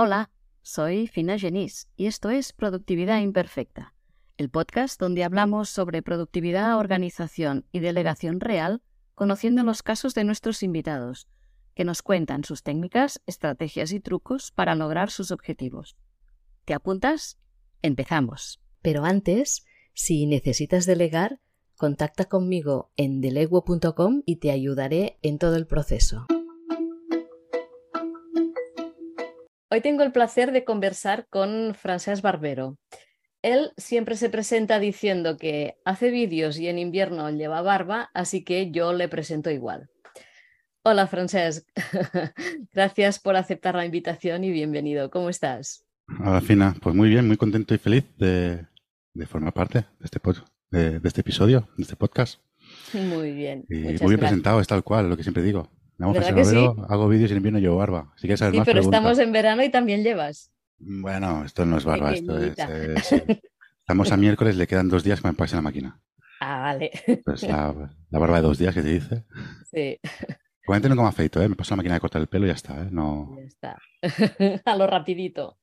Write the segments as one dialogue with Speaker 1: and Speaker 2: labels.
Speaker 1: Hola, soy Fina Genís y esto es Productividad Imperfecta, el podcast donde hablamos sobre productividad, organización y delegación real, conociendo los casos de nuestros invitados, que nos cuentan sus técnicas, estrategias y trucos para lograr sus objetivos. ¿Te apuntas? Empezamos. Pero antes, si necesitas delegar, contacta conmigo en deleguo.com y te ayudaré en todo el proceso. Hoy tengo el placer de conversar con Francesc Barbero. Él siempre se presenta diciendo que hace vídeos y en invierno lleva barba, así que yo le presento igual. Hola Francesc, gracias por aceptar la invitación y bienvenido. ¿Cómo estás?
Speaker 2: Hola Fina, pues muy bien, muy contento y feliz de, formar parte de este, de, este episodio, de este podcast.
Speaker 1: Muy bien.
Speaker 2: Y muy bien presentado, es tal cual, lo que siempre digo. Hago vídeos y en invierno llevo barba. sí,
Speaker 1: pero estamos en verano y también llevas.
Speaker 2: Bueno, esto no es barba, esto es, Estamos a miércoles, le quedan dos días que me pase la máquina.
Speaker 1: Ah, vale.
Speaker 2: Pues la, barba de dos días que te dice.
Speaker 1: Sí.
Speaker 2: No como afeito, ¿eh? Me paso la máquina de cortar el pelo y ya está, ¿eh? No...
Speaker 1: Ya está. a lo rapidito.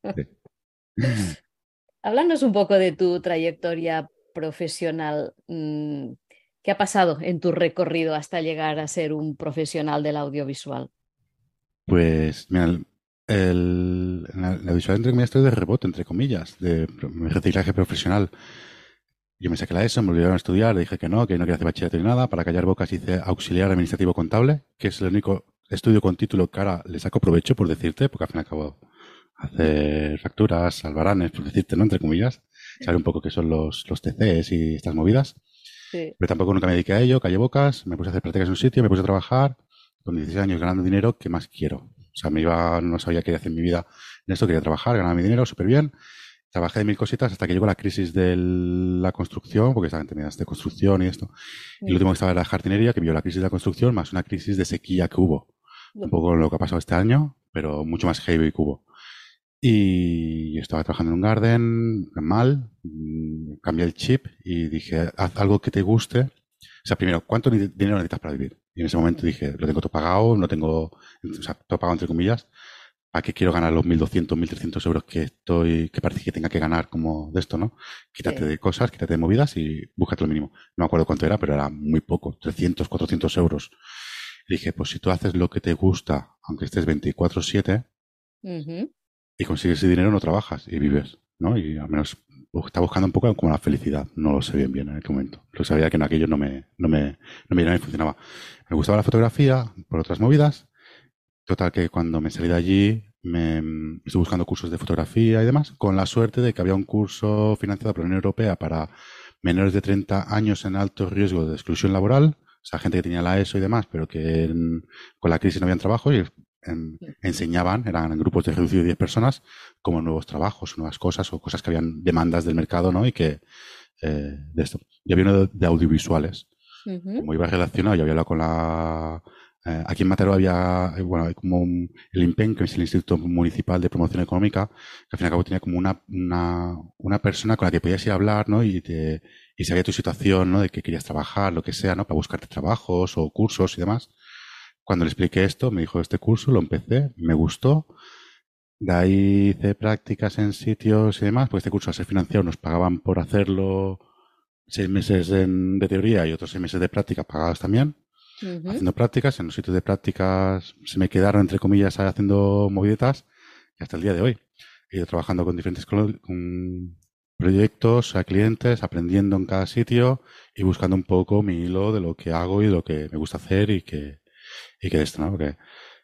Speaker 1: Háblanos un poco de tu trayectoria profesional. ¿Qué ha pasado en tu recorrido hasta llegar a ser un profesional del audiovisual?
Speaker 2: Pues, mira, el, el, entre comillas, estoy de rebote, entre comillas, de reciclaje profesional. Yo me saqué la ESO, me volvieron a estudiar, dije que no, que no quería hacer bachillerato ni nada. Para callar bocas hice auxiliar administrativo contable, que es el único estudio con título que ahora le saco provecho, por decirte, porque al fin y al hacer facturas, albaranes, por decirte, ¿no? Entre comillas, saber un poco qué son los, los TCs y estas movidas. Pero tampoco nunca me dediqué a ello, callé bocas, me puse a hacer prácticas en un sitio, me puse a trabajar, con 16 años ganando dinero, ¿qué más quiero? O sea, me iba, no sabía qué hacer en mi vida en esto, quería trabajar, ganar mi dinero súper bien. Trabajé de mil cositas hasta que llegó la crisis de la construcción, porque estaba en temas de construcción y esto. Y lo último que estaba era la jardinería, que vio la crisis de la construcción, más una crisis de sequía que hubo. Un poco lo que ha pasado este año, pero mucho más heavy que hubo. Y estaba trabajando en un garden, mal, mm, cambié el chip y dije, haz algo que te guste. O sea, primero, ¿cuánto dinero necesitas para vivir? Y en ese momento dije, lo tengo todo pagado, no tengo, o sea, todo pagado entre comillas. ¿Para qué quiero ganar los 1.200, 1.300 euros que estoy, que parece que tenga que ganar como de esto, ¿no? Quítate de cosas, quítate de movidas y búscate lo mínimo. No me acuerdo cuánto era, pero era muy poco, 300, 400 euros. dije, pues si tú haces lo que te gusta, aunque estés 24-7, y consigues ese dinero no trabajas y vives, ¿no? Y al menos está buscando un poco como la felicidad. No lo sé bien bien en aquel momento. Lo sabía que en aquello no me, no me, no me, funcionaba. Me gustaba la fotografía por otras movidas. Total que cuando me salí de allí me estuve buscando cursos de fotografía y demás, con la suerte de que había un curso financiado por la Unión Europea para menores de 30 años en alto riesgo de exclusión laboral, o sea, gente que tenía la ESO y demás, pero que con la crisis no habían trabajo y enseñaban, eran grupos de reducido de 10 personas, como nuevos trabajos, nuevas cosas o cosas que habían demandas del mercado, ¿no? Y que, eh, de esto. Y había uno de, audiovisuales. Como iba relacionado, yo había hablado con la, eh, aquí en Mataró había, eh, bueno, hay como el IMPEN, que es el Instituto Municipal de Promoción Económica, que al fin y al cabo tenía como una, una, una persona con la que podías ir a hablar, ¿no? Y, te, y sabía tu situación, ¿no? De que querías trabajar, lo que sea, ¿no? Para buscarte trabajos o cursos y demás. Cuando le expliqué esto, me dijo este curso, lo empecé, me gustó. De ahí hice prácticas en sitios y demás, porque este curso al ser financiado nos pagaban por hacerlo seis meses de teoría y otros seis meses de práctica pagados también. Haciendo prácticas, en los sitios de prácticas se me quedaron, entre comillas, haciendo movidetas y hasta el día de hoy. He ido trabajando con diferentes con proyectos, a clientes, aprendiendo en cada sitio y buscando un poco mi hilo de lo que hago y de lo que me gusta hacer y que, y que de esto, ¿no? Porque,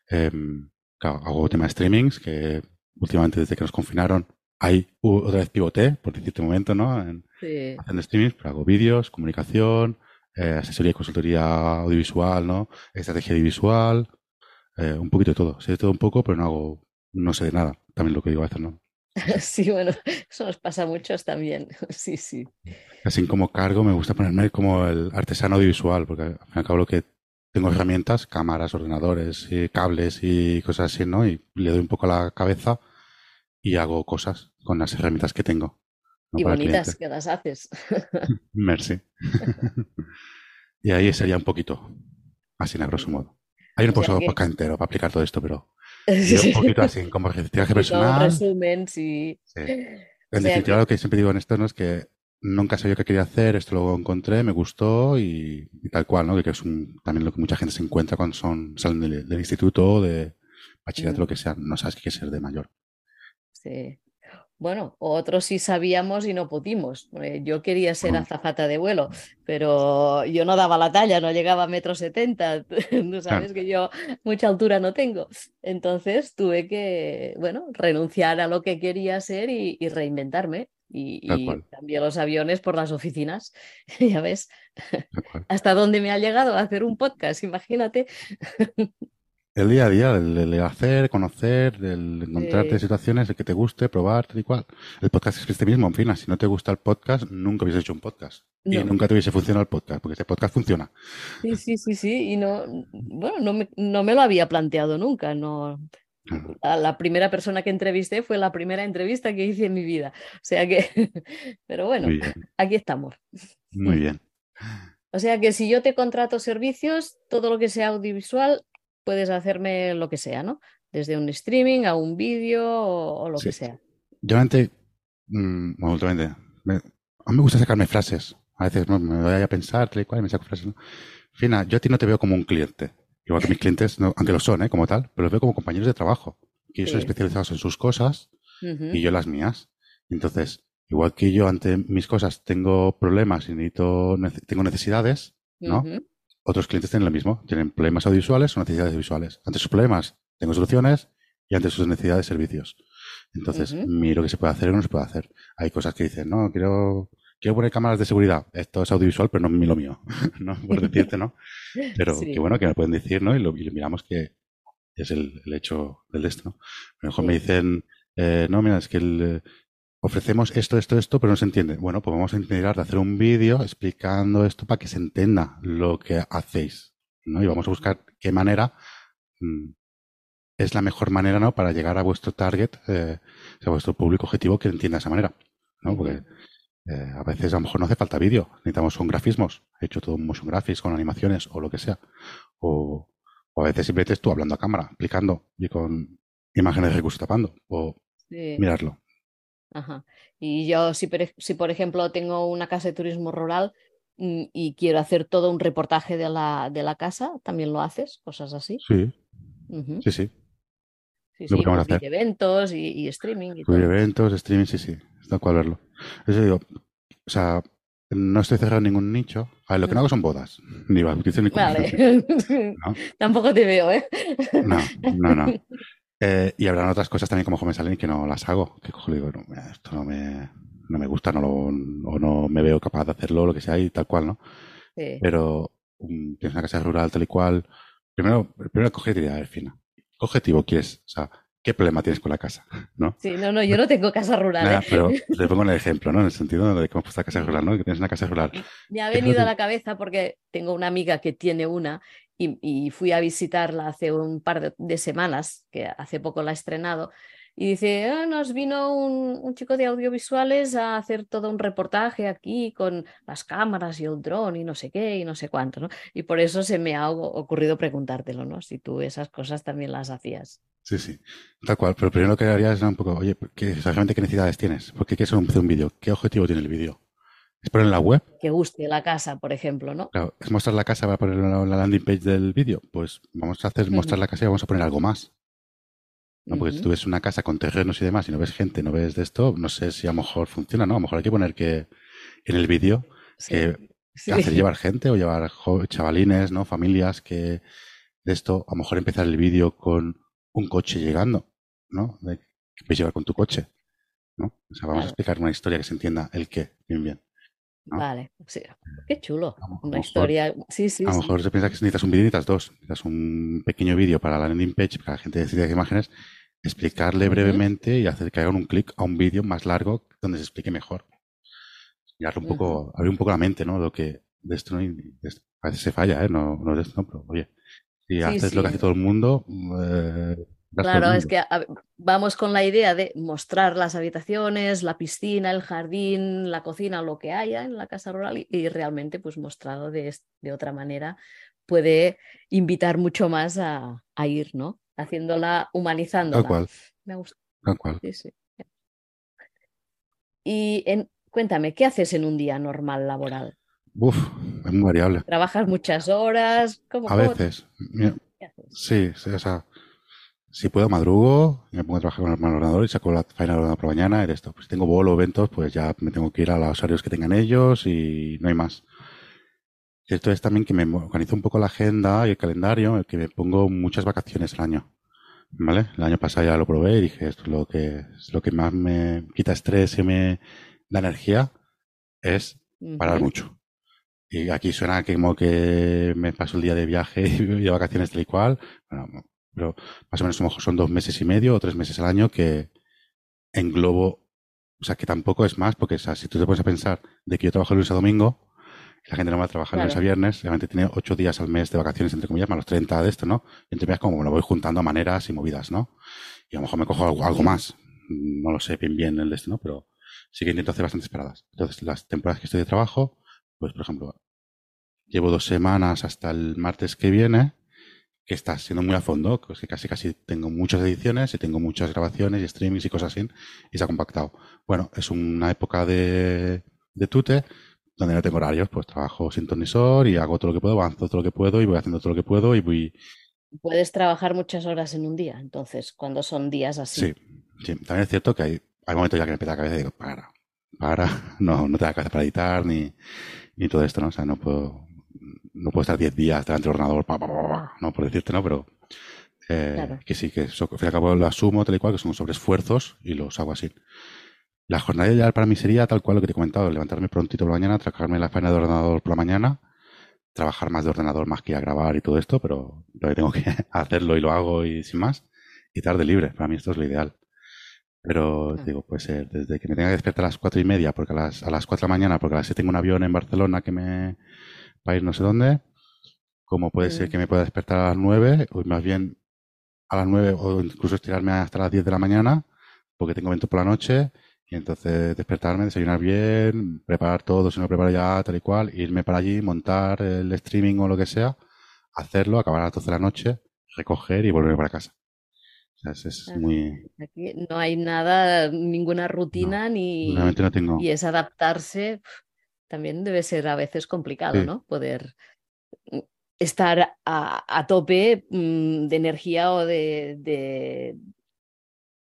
Speaker 2: em, hago tema de streamings que últimamente desde que nos confinaron hay otra vez pivoté, por decirte un momento, ¿no? En, Haciendo streamings, pero hago vídeos, comunicación, eh, asesoría y consultoría audiovisual, ¿no? Estrategia audiovisual, eh, un poquito de todo. Sé de todo un poco, pero no hago, no sé de nada. También lo que digo a veces, ¿no?
Speaker 1: Sí, bueno, eso nos pasa a muchos también. Sí, sí.
Speaker 2: Así como cargo, me gusta ponerme como el artesano audiovisual, porque al fin y al cabo lo que tengo herramientas, cámaras, ordenadores, y cables y cosas así, ¿no? Y le doy un poco a la cabeza y hago cosas con las herramientas que tengo.
Speaker 1: Y bonitas que las haces.
Speaker 2: Merci. y ahí sería un poquito, así en grosso modo. Hay un poco para entero para aplicar todo esto, pero un poquito así, como reciclaje personal.
Speaker 1: Resumen, sí.
Speaker 2: En definitiva, lo que siempre digo en esto no es que nunca sabía qué quería hacer, esto lo encontré, me gustó y, tal cual, ¿no? Que es también lo que mucha gente se encuentra cuando son, salen del, instituto de bachillerato, lo que sea, no sabes qué ser de mayor.
Speaker 1: Sí. Bueno, otros sí sabíamos y no pudimos. Eh, yo quería ser azafata de vuelo, pero yo no daba la talla, no llegaba a metro setenta. Tú sabes que yo mucha altura no tengo. Entonces tuve que, bueno, renunciar a lo que quería ser y, reinventarme. Y, cambié los aviones por las oficinas. ya ves, hasta dónde me ha llegado a hacer un podcast, imagínate.
Speaker 2: El día a día, el, hacer, conocer, el encontrarte situaciones, de que te guste, probar, tal y cual. El podcast es este mismo, en fin, si no te gusta el podcast, nunca hubiese hecho un podcast. Y nunca te hubiese funcionado el podcast, porque este podcast funciona.
Speaker 1: Sí, sí, sí, sí. Y no, bueno, no me, no me lo había planteado nunca. No, la, primera persona que entrevisté fue la primera entrevista que hice en mi vida. O sea que, pero bueno, aquí estamos.
Speaker 2: Muy bien.
Speaker 1: O sea que si yo te contrato servicios, todo lo que sea audiovisual, puedes hacerme lo que sea, ¿no? Desde un streaming a un vídeo o, lo que sea.
Speaker 2: Yo antes, mm, bueno, últimamente, me, a mí me gusta sacarme frases. A veces me voy a pensar, tal y cual, y me saco frases. ¿no? Fina, yo a ti no te veo como un cliente. Igual que mis clientes, aunque lo son, ¿eh? como tal, pero los veo como compañeros de trabajo. Que ellos son especializados en sus cosas y yo las mías. Entonces, igual que yo ante mis cosas tengo problemas y necesito, tengo necesidades, ¿no? Otros clientes tienen lo mismo, tienen problemas audiovisuales o necesidades visuales. Ante sus problemas tengo soluciones y ante sus necesidades servicios. Entonces, miro qué se puede hacer o no se puede hacer. Hay cosas que dicen, no, quiero, quiero poner cámaras de seguridad. Esto es audiovisual, pero no es lo mío, ¿no? Por decirte, ¿no? Pero qué bueno que me pueden decir, ¿no? Y lo, miramos que es el, hecho del esto, ¿no? A lo mejor me dicen, eh, no, mira, es que el, ofrecemos esto, esto, esto, pero no se entiende. Bueno, pues vamos a intentar hacer un vídeo explicando esto para que se entienda lo que hacéis, ¿no? Y vamos a buscar qué manera mm, es la mejor manera, ¿no? Para llegar a vuestro target, eh, a vuestro público objetivo que entienda esa manera, ¿no? Porque eh, a veces a lo mejor no hace falta vídeo, necesitamos son grafismos, he hecho todo un motion graphics con animaciones o lo que sea. O, a veces simplemente tú hablando a cámara, explicando y con imágenes de recursos tapando o mirarlo.
Speaker 1: Ajá. Y yo, si, si por ejemplo tengo una casa de turismo rural mm, y quiero hacer todo un reportaje de la, de la casa, ¿también lo haces? Cosas así.
Speaker 2: Sí. Sí, sí.
Speaker 1: Sí, sí, eventos y, streaming. Y
Speaker 2: eventos, streaming, sí, sí. Está cual verlo. Eso digo, o sea, no estoy cerrado en ningún nicho. A ver, lo que no hago son bodas. Ni bautizo ni
Speaker 1: Vale. Tampoco te veo, ¿eh?
Speaker 2: No, no, no. Eh, y habrán otras cosas también como Home Salen que no las hago. Que cojo y digo, no, esto no me, no me gusta, no lo, o no me veo capaz de hacerlo, lo que sea, y tal cual, ¿no? Pero um, tienes una casa rural tal y cual. Primero, primero coge y a ver, Fina, ¿qué objetivo quieres? O sea, ¿qué problema tienes con la casa? ¿No?
Speaker 1: Sí, no, no, yo no tengo casa rural. ¿eh?
Speaker 2: Pero te pongo el ejemplo, ¿no? En el sentido de cómo está casa rural, ¿no? Que tienes una casa rural.
Speaker 1: Me ha venido a la cabeza porque tengo una amiga que tiene una y, fui a visitarla hace un par de, semanas, que hace poco la he estrenado, y dice, ah, nos vino un, chico de audiovisuales a hacer todo un reportaje aquí con las cámaras y el dron y no sé qué y no sé cuánto, ¿no? Y por eso se me ha ocurrido preguntártelo, ¿no? Si tú esas cosas también las hacías.
Speaker 2: Sí, sí, tal cual. Pero primero que haría es un poco, oye, ¿qué, exactamente qué necesidades tienes? ¿Por qué quieres hacer un vídeo? ¿Qué objetivo tiene el vídeo? ¿Es poner en la web?
Speaker 1: Que guste la casa, por ejemplo, ¿no?
Speaker 2: Claro, es mostrar la casa para poner la, landing page del vídeo. Pues vamos a hacer mostrar la casa y vamos a poner algo más. ¿no? Porque si tú ves una casa con terrenos y demás y no ves gente, no ves de esto, no sé si a lo mejor funciona, ¿no? A lo mejor hay que poner que en el vídeo que hacer llevar gente o llevar chavalines, ¿no? Familias que de esto, a lo mejor empezar el vídeo con un coche llegando, ¿no? De, que puedes llevar con tu coche, ¿no? O sea, vamos a explicar una historia que se entienda el qué, bien, bien.
Speaker 1: Vale, qué chulo. Una historia. Sí, sí.
Speaker 2: A lo mejor se piensa que necesitas un vídeo, necesitas dos. Necesitas un pequeño vídeo para la landing page, para la gente decida qué imágenes, explicarle brevemente y hacer que hagan un clic a un vídeo más largo donde se explique mejor. Y un poco, abrir un poco la mente, ¿no? Lo que de esto, no, a veces se falla, ¿eh? No, no de esto, no, pero oye, si haces lo que hace todo el mundo, eh,
Speaker 1: Claro, es que vamos con la idea de mostrar las habitaciones, la piscina, el jardín, la cocina, lo que haya en la casa rural y, realmente pues mostrado de, de, otra manera puede invitar mucho más a, ir, ¿no? haciéndola, humanizándola.
Speaker 2: Tal cual.
Speaker 1: Me gusta.
Speaker 2: Tal cual.
Speaker 1: Sí, sí. Y en, cuéntame, ¿qué haces en un día normal laboral?
Speaker 2: Uf, es muy variable.
Speaker 1: ¿Trabajas muchas horas? ¿Cómo,
Speaker 2: A veces. Mira? Sí, sí, o sea, si puedo madrugo, me pongo a trabajar con el ordenador y saco la faena del ordenador por la mañana y de esto. Pues si tengo bolo eventos, pues ya me tengo que ir a los horarios que tengan ellos y no hay más. Esto es también que me organizo un poco la agenda y el calendario, que me pongo muchas vacaciones al año. ¿Vale? El año pasado ya lo probé y dije, esto es lo que, es lo que más me quita estrés y me da energía, es parar mucho. Y aquí suena que como que me paso el día de viaje y de vacaciones tal y cual. Bueno, no, pero más o menos son dos meses y medio o tres meses al año que englobo, o sea, que tampoco es más, porque o sea, si tú te pones a pensar de que yo trabajo lunes a domingo, y la gente no va a trabajar lunes a
Speaker 1: Claro.
Speaker 2: viernes, realmente tiene ocho días al mes de vacaciones, entre comillas, más los 30 de esto, ¿no? Y entre comillas como me lo voy juntando a maneras y movidas, ¿no? Y a lo mejor me cojo algo, algo más. No lo sé bien bien el de esto, ¿no? Pero sí que intento hacer bastantes paradas. Entonces, las temporadas que estoy de trabajo, pues, por ejemplo, llevo dos semanas hasta el martes que viene, que está siendo muy a fondo, pues que casi casi tengo muchas ediciones y tengo muchas grabaciones y streamings y cosas así, y se ha compactado. Bueno, es una época de, de tute, donde no tengo horarios, pues trabajo sin ton ni sol y hago todo lo que puedo, avanzo todo lo que puedo y voy haciendo todo lo que puedo y voy,
Speaker 1: Puedes trabajar muchas horas en un día, entonces, cuando son días así.
Speaker 2: sí, sí. También es cierto que hay, hay momentos ya que me peta la cabeza y digo, para, para, no, no te da cabeza para editar ni, ni todo esto, ¿no? O sea, no puedo, no puedo estar 10 días delante del ordenador, pa, pa, pa, pa, no por decirte, ¿no? Pero eh,
Speaker 1: Claro.
Speaker 2: que sí, que eso, al fin y al cabo lo asumo tal y cual, que son sobre esfuerzos y los hago así. La jornada ideal para mí sería tal cual lo que te he comentado, levantarme prontito por la mañana, trabajarme la faena de ordenador por la mañana, trabajar más de ordenador más que a grabar y todo esto, pero lo que tengo que hacerlo y lo hago y sin más, y tarde libre, para mí esto es lo ideal. Pero
Speaker 1: Claro.
Speaker 2: digo, puede ser desde que me tenga que despertar a las cuatro y media, porque a las, a las cuatro de la mañana, porque a las seis tengo un avión en Barcelona que me va a ir no sé dónde, como puede ser
Speaker 1: Mm.
Speaker 2: que me pueda despertar a las nueve, o más bien a las nueve, o incluso estirarme hasta las diez de la mañana, porque tengo evento por la noche, y entonces despertarme, desayunar bien, preparar todo, si no preparo ya tal y cual, irme para allí, montar el streaming o lo que sea, hacerlo, acabar a las doce de la noche, recoger y volverme para casa. O sea, es, es muy...
Speaker 1: Aquí no hay nada, ninguna rutina ni
Speaker 2: no tengo...
Speaker 1: y es adaptarse. También debe ser a veces complicado,
Speaker 2: Sí.
Speaker 1: ¿no? Poder mm, estar a, a tope mm, de energía o de, de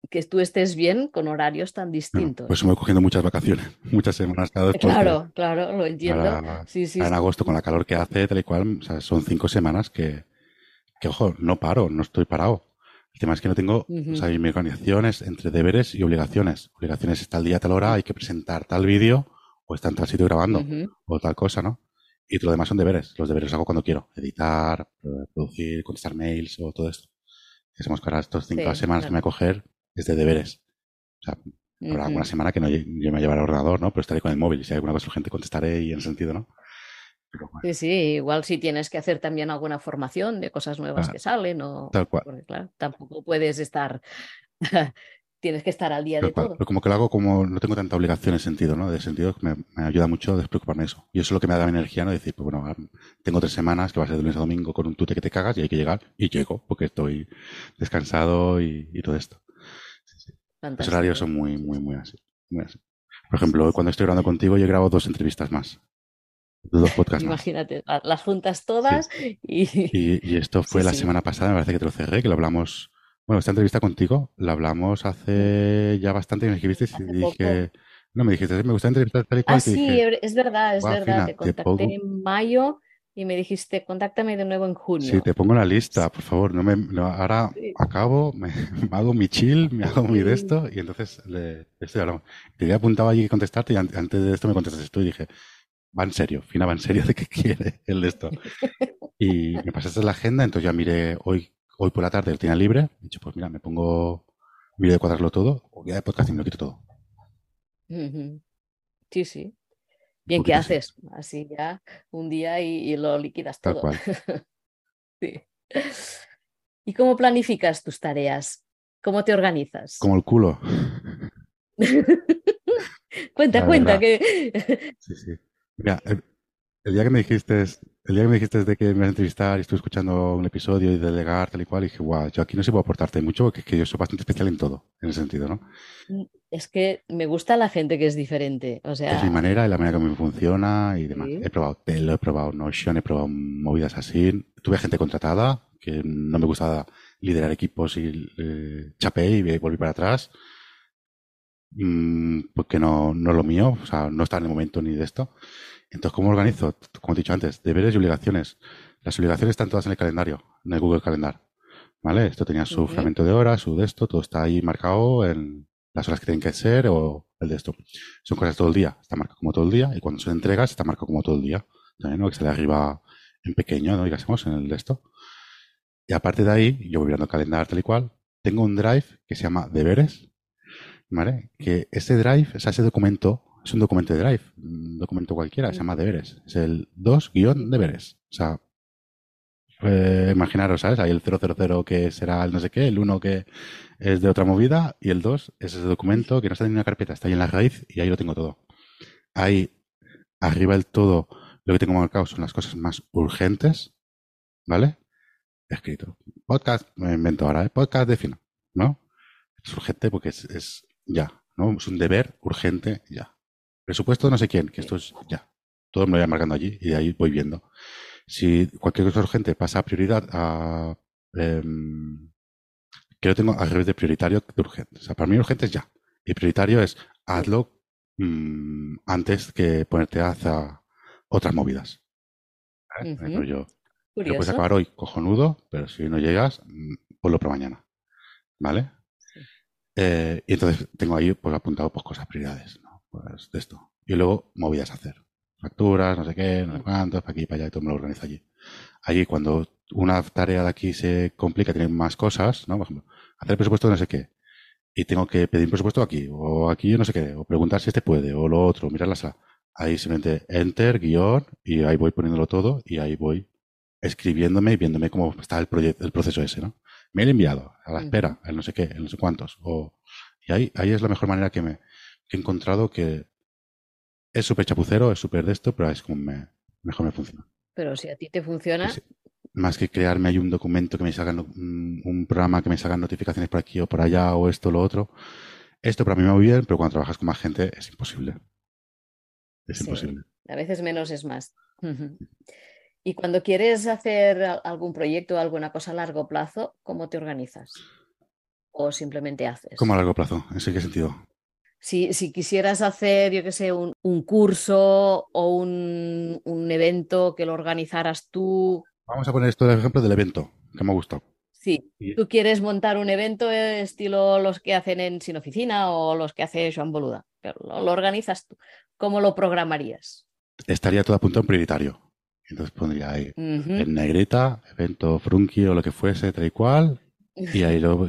Speaker 1: que tú estés bien con horarios tan distintos.
Speaker 2: pues me voy cogiendo muchas vacaciones, muchas semanas cada vez
Speaker 1: Claro, claro, lo entiendo.
Speaker 2: ahora,
Speaker 1: Sí, sí,
Speaker 2: ahora en agosto con la calor que hace, tal y cual, o sea, son cinco semanas que, que, ojo, no paro, no estoy parado. El tema es que no tengo, o
Speaker 1: Ujú.
Speaker 2: sea, mi organización es entre deberes y obligaciones. Obligaciones es tal día, tal hora, hay que presentar tal vídeo o está en tal sitio grabando
Speaker 1: Ujú.
Speaker 2: o tal cosa, ¿no? Y todo lo demás son deberes. Los deberes los hago cuando quiero. Editar, eh, producir, contestar mails o todo esto. Hacemos que ahora estos cinco
Speaker 1: Sí,
Speaker 2: semanas que me voy a coger es de deberes. O sea, habrá
Speaker 1: Ujú.
Speaker 2: alguna semana que no yo me llevaré el ordenador, ¿no? Pero estaré con el móvil. Y si hay alguna cosa urgente contestaré y en ese sentido, ¿no? Pero bueno,
Speaker 1: Sí, sí, igual si tienes que hacer también alguna formación de cosas nuevas
Speaker 2: Ah,
Speaker 1: que salen o
Speaker 2: tal cual.
Speaker 1: porque claro, tampoco puedes estar, tienes que estar al día de
Speaker 2: cual.
Speaker 1: todo.
Speaker 2: Pero como que lo hago como no tengo tanta obligación en sentido, ¿no? De sentido que me, me ayuda mucho a despreocuparme de eso. Y eso es lo que me da mi energía, ¿no? Decir, pues bueno, ahora tengo tres semanas que va a ser de lunes a domingo con un tute que te cagas y hay que llegar. Y llego, porque estoy descansado y, y todo esto. Sí, sí. Los horarios son muy, muy, muy así. Muy así. Por ejemplo, cuando estoy grabando contigo, yo grabo dos entrevistas más. Dos podcasts.
Speaker 1: Imagínate, la- las juntas todas y
Speaker 2: Y, y esto fue
Speaker 1: Sí,
Speaker 2: la
Speaker 1: sí.
Speaker 2: semana pasada, me parece que te lo cerré, que lo hablamos. Bueno, esta entrevista contigo la hablamos hace ya bastante, me escribiste y dije. No, me dijiste, me gusta entrevistar tal y cual.
Speaker 1: Ah,
Speaker 2: y te
Speaker 1: sí,
Speaker 2: dije,
Speaker 1: es verdad, es
Speaker 2: "Guau,
Speaker 1: verdad.
Speaker 2: Fina,
Speaker 1: Te
Speaker 2: te
Speaker 1: contacté
Speaker 2: pongo,
Speaker 1: en mayo y me dijiste, contáctame de nuevo en
Speaker 2: sí,
Speaker 1: junio.
Speaker 2: te pongo la lista, por favor. No me, no, ahora
Speaker 1: Sí.
Speaker 2: acabo, me, me hago mi chill, me hago mi de
Speaker 1: Sí.
Speaker 2: esto y entonces le, estoy hablando. Te había apuntado allí que contestarte y an- antes de esto me contestaste tú y dije, va en serio, Fina va en serio de qué quiere el de esto. Y me pasaste la agenda, entonces ya miré hoy, hoy por la tarde, el tenía libre. He dicho, pues mira, me pongo, miro de cuadrarlo todo, o ya de podcasting me lo quito todo.
Speaker 1: Sí, sí. Bien, ¿qué
Speaker 2: sí,
Speaker 1: haces? Así ya un día y, y lo liquidas
Speaker 2: tal
Speaker 1: todo.
Speaker 2: cual.
Speaker 1: Sí. ¿Y cómo planificas tus tareas? ¿Cómo te organizas?
Speaker 2: Como el culo.
Speaker 1: Cuenta, cuenta, que
Speaker 2: Sí, sí. Mira, el, el día que me dijiste, el día que me dijiste de que me vas a entrevistar y estuve escuchando un episodio y delegar tal y cual, y dije, guau, yo aquí no sé puedo aportarte mucho porque es que yo soy bastante especial en todo, en ese sentido, ¿no?
Speaker 1: Mm, es que me gusta la gente que es diferente, o sea...
Speaker 2: Es mi manera y la manera que me funciona y demás. He probado Telo, he probado Notion, he probado movidas así. Tuve gente contratada que no me gustaba liderar equipos y eh, chapé y volví para atrás. Mm, porque no, no es lo mío, o sea, no está en el momento ni de esto. Entonces, ¿cómo organizo? Como he dicho antes, deberes y obligaciones. Las obligaciones están todas en el calendario, en el Google Calendar. ¿Vale? Esto tenía su fragmento de horas, su de esto, todo está ahí marcado en las horas que tienen que ser o el de esto. Son cosas todo el día, está marcado como todo el día, y cuando son entregas está marcado como todo el día. También, ¿no? Que sale arriba en pequeño, ¿no? Digamos, en el de esto. Y aparte de ahí, yo voy mirando el calendario tal y cual, tengo un drive que se llama deberes, ¿vale? Que ese drive, o sea, ese documento, es un documento de Drive, un documento cualquiera, se llama deberes. Es el 2-deberes. O sea, eh, imaginaros, ¿sabes? Hay el 000 que será el no sé qué, el 1 que es de otra movida y el 2 es ese documento que no está en una carpeta, está ahí en la raíz y ahí lo tengo todo. Ahí, arriba del todo, lo que tengo marcado son las cosas más urgentes, ¿vale? Escrito. Podcast, me invento ahora, ¿eh? podcast de fino, ¿no? Es urgente porque es ya, ¿no? Es un deber urgente ya. Presupuesto no sé quién, que esto es ya. Todo me lo voy marcando allí y de ahí voy viendo. Si cualquier cosa urgente pasa a prioridad a... Em, que lo tengo al revés de prioritario de urgente. O sea, para mí urgente es ya. Y prioritario es hazlo mm, antes que ponerte a hacer otras movidas. ¿Eh? yo, puedes acabar hoy cojonudo, pero si no llegas, mm, ponlo para mañana. ¿Vale? Eh, y entonces tengo ahí pues apuntado pues cosas prioridades pues de esto. Y luego movidas a hacer. Facturas, no sé qué, no sé cuántos, para aquí, para allá, y todo me lo organizo allí. Allí, cuando una tarea de aquí se complica, tiene más cosas, ¿no? Por ejemplo, hacer presupuesto de no sé qué. Y tengo que pedir presupuesto aquí, o aquí no sé qué, o preguntar si este puede, o lo otro, mirar la sala. Ahí simplemente enter, guion, y ahí voy poniéndolo todo, y ahí voy escribiéndome y viéndome cómo está el proyecto, el proceso ese, ¿no? Me he enviado, a la espera, el no sé qué, el no sé cuántos, o, y ahí, ahí es la mejor manera que me, he encontrado que es súper chapucero, es súper de esto, pero es como me, mejor me funciona.
Speaker 1: Pero si a ti te funciona.
Speaker 2: más que crearme ahí un documento que me salga un, programa que me salgan notificaciones por aquí o por allá o esto o lo otro. Esto para mí me va muy bien, pero cuando trabajas con más gente es imposible. Es imposible.
Speaker 1: A veces menos es más. Y cuando quieres hacer algún proyecto o alguna cosa a largo plazo, ¿cómo te organizas? ¿O simplemente haces?
Speaker 2: ¿Cómo a largo plazo? ¿En qué sentido?
Speaker 1: Si, quisieras hacer, yo qué sé, un, curso o un, evento que lo organizaras tú.
Speaker 2: Vamos a poner esto de ejemplo del evento, que me ha gustado.
Speaker 1: Sí, tú quieres montar un evento estilo los que hacen en Sin Oficina o los que hace Joan Boluda, pero lo, organizas tú. ¿Cómo lo programarías?
Speaker 2: Estaría todo a punto en prioritario. Entonces pondría ahí en negrita, evento frunky o lo que fuese, tal y cual, y ahí lo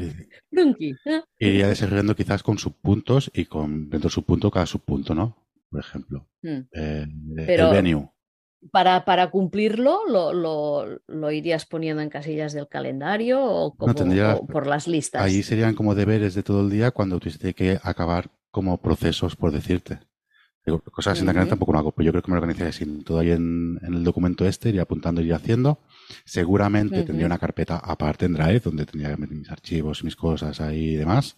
Speaker 2: iría desarrollando quizás con subpuntos y con dentro de subpunto cada subpunto, ¿no? Por ejemplo. Hmm. Eh, el venue.
Speaker 1: Para, para cumplirlo, lo, lo, lo, irías poniendo en casillas del calendario o, como, por las listas?
Speaker 2: Ahí serían como deberes de todo el día cuando tuviste que acabar como procesos, por decirte. Cosas en tampoco lo hago, pero yo creo que me organizaría así. Todo ahí en, el documento este, iría apuntando, iría haciendo. Seguramente tendría una carpeta aparte en Drive, donde tendría que meter mis archivos, mis cosas ahí y demás.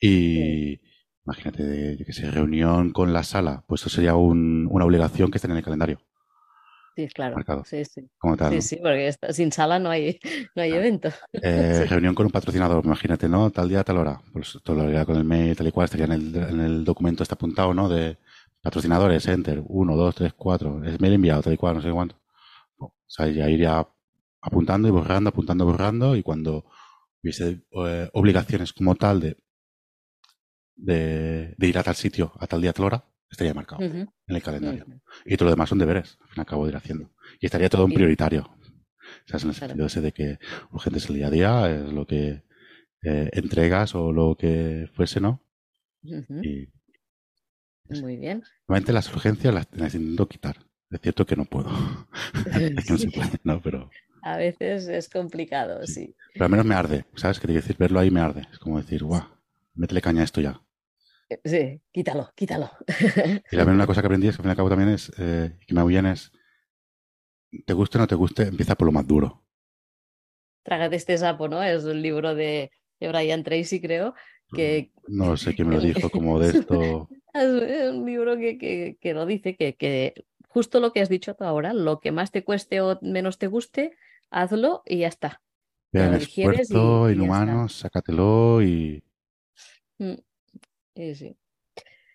Speaker 2: Y imagínate, yo que sé, reunión con la sala, pues eso sería una obligación que esté en el calendario.
Speaker 1: Sí, claro. Sí, sí. Sí, sí, porque sin sala no hay, no hay evento.
Speaker 2: Eh, reunión con un patrocinador, imagínate, ¿no? Tal día, tal hora. Pues todo lo haría con el mail, tal y cual, estaría en el, en el documento, está apuntado, ¿no? De patrocinadores, enter, uno, dos, tres, cuatro, es mail enviado, tal y cual, no sé cuánto. O sea, ya iría apuntando y borrando, apuntando, borrando, y cuando hubiese eh, obligaciones como tal de, de, de, ir a tal sitio, a tal día, a tal hora, estaría marcado en el calendario. Y todo lo demás son deberes, al fin y al cabo de ir haciendo. Y estaría todo en prioritario. O sea, en el sentido ese de que urgente es el día a día, es lo que eh, entregas o lo que fuese, ¿no?
Speaker 1: y, Muy bien.
Speaker 2: Normalmente las urgencias las necesito quitar. Es cierto que no puedo. no se puede, ¿no? Pero...
Speaker 1: A veces es complicado, sí.
Speaker 2: Pero al menos me arde, ¿sabes? Que decir, verlo ahí me arde. Es como decir, guau, métele caña a esto ya.
Speaker 1: Eh, sí, quítalo, quítalo.
Speaker 2: Y también una cosa que aprendí es que al fin y al cabo también es, eh, que me bien es, te guste o no te guste, empieza por lo más duro.
Speaker 1: Trágate este sapo, ¿no? Es un libro de, de Brian Tracy, creo, que...
Speaker 2: No sé quién me lo dijo, como de esto.
Speaker 1: es un libro que, que, que lo dice, que, que justo lo que has dicho tú ahora, lo que más te cueste o menos te guste, hazlo y ya está.
Speaker 2: Vean
Speaker 1: y-
Speaker 2: esfuerzo,
Speaker 1: y ya
Speaker 2: inhumanos, sácatelo y.
Speaker 1: Mm, sí, sí.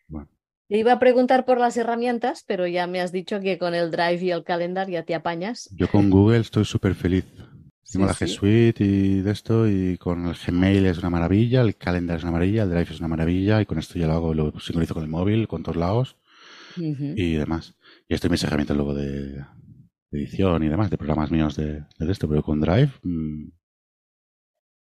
Speaker 2: Bueno.
Speaker 1: Te iba a preguntar por las herramientas, pero ya me has dicho que con el Drive y el Calendar ya te apañas.
Speaker 2: Yo con Google estoy súper feliz. Tengo
Speaker 1: Sí,
Speaker 2: la
Speaker 1: sí.
Speaker 2: G Suite y de esto, y con el Gmail es una maravilla, el Calendar es una maravilla, el Drive es una maravilla, y con esto ya lo hago, lo sincronizo con el móvil, con todos lados y demás. Y estoy mis herramientas luego de, de edición y demás, de programas míos de, de esto, pero con Drive, mm,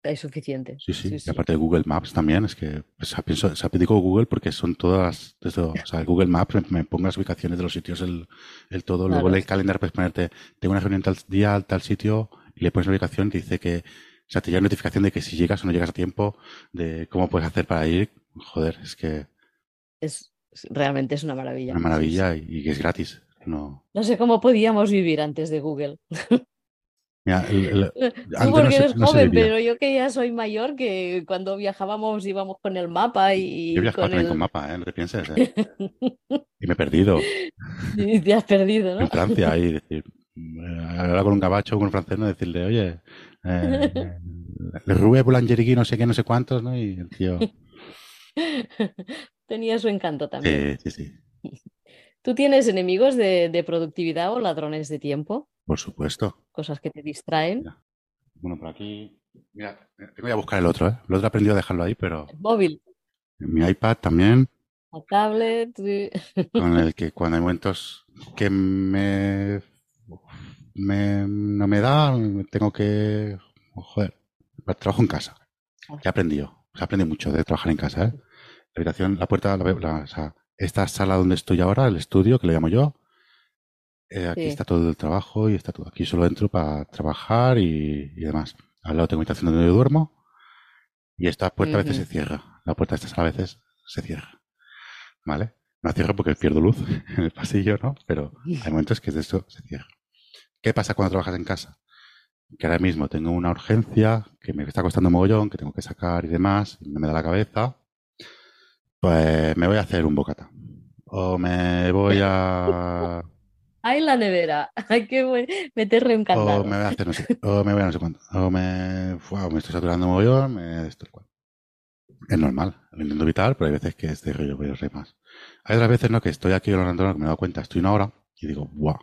Speaker 1: Es suficiente.
Speaker 2: sí, sí.
Speaker 1: Sí,
Speaker 2: aparte de Google Maps también, es que sea, pienso, digo Google porque son todas, esto, o sea, el Google Maps me, me ponga las ubicaciones de los sitios, el, el todo. Luego
Speaker 1: Claro.
Speaker 2: en el Calendar puedes ponerte, tengo una reunión tal día, tal sitio, y le pones la ubicación y te dice que, o sea, te llega notificación de que si llegas o no llegas a tiempo, de cómo puedes hacer para ir. Joder, es que
Speaker 1: Es, realmente es una maravilla.
Speaker 2: una
Speaker 1: sí.
Speaker 2: maravilla y, es gratis. No.
Speaker 1: No sé cómo podíamos vivir antes de Google.
Speaker 2: Mira, el- el-
Speaker 1: Tú
Speaker 2: antes no
Speaker 1: porque
Speaker 2: se-
Speaker 1: eres
Speaker 2: no
Speaker 1: joven, pero yo que ya soy mayor, que cuando viajábamos íbamos con el mapa y
Speaker 2: Yo he viajado
Speaker 1: con
Speaker 2: también
Speaker 1: el...
Speaker 2: con mapa, ¿eh? No te pienses, ¿eh? Y me he perdido
Speaker 1: Y te has perdido, ¿no?
Speaker 2: en Francia ahí, decir, eh, hablar con un gabacho o con un francés, ¿no? Decirle, oye, eh, le Rue Boulangerie, no sé qué, no sé cuántos, ¿no? Y el tío,
Speaker 1: Tenía su encanto también.
Speaker 2: sí, sí, sí,
Speaker 1: ¿Tú tienes enemigos de, de productividad o ladrones de tiempo?
Speaker 2: Por supuesto.
Speaker 1: Cosas que te distraen.
Speaker 2: Bueno, por aquí, mira, tengo que ir a buscar el otro, ¿eh? El otro he aprendido a dejarlo ahí, pero
Speaker 1: El móvil,
Speaker 2: en mi iPad también,
Speaker 1: la tablet. sí.
Speaker 2: con el que cuando hay momentos que me, me no me da, tengo que, joder, trabajo en casa. He aprendido, se aprende mucho de trabajar en casa, ¿eh? La habitación, la puerta, la, la- o sea, esta sala donde estoy ahora, el estudio, que lo llamo yo, eh, aquí
Speaker 1: Sí.
Speaker 2: está todo el trabajo y está todo. Aquí solo entro para trabajar y, y demás. Al lado tengo mi habitación donde yo duermo y esta puerta a veces se cierra. La puerta de esta sala a veces se cierra. ¿Vale? No la cierro porque pierdo luz en el pasillo, ¿no? Pero hay momentos que de esto se cierra. ¿Qué pasa cuando trabajas en casa? Que ahora mismo tengo una urgencia que me está costando mogollón, que tengo que sacar y demás, y no me da la cabeza. Pues me voy a hacer un bocata. O me voy a.
Speaker 1: Ay, la nevera. Hay que bu- meterle un
Speaker 2: O
Speaker 1: candado.
Speaker 2: me voy a hacer no sé. O me voy a no sé cuánto. O me. Fua, me estoy saturando mogollón. Me. Esto, cual. Es normal. Lo intento evitar, pero hay veces que este rollo voy a reír más. Hay otras veces, ¿no? Que estoy aquí ordenador, que me he dado cuenta, estoy una hora y digo, ¡buah!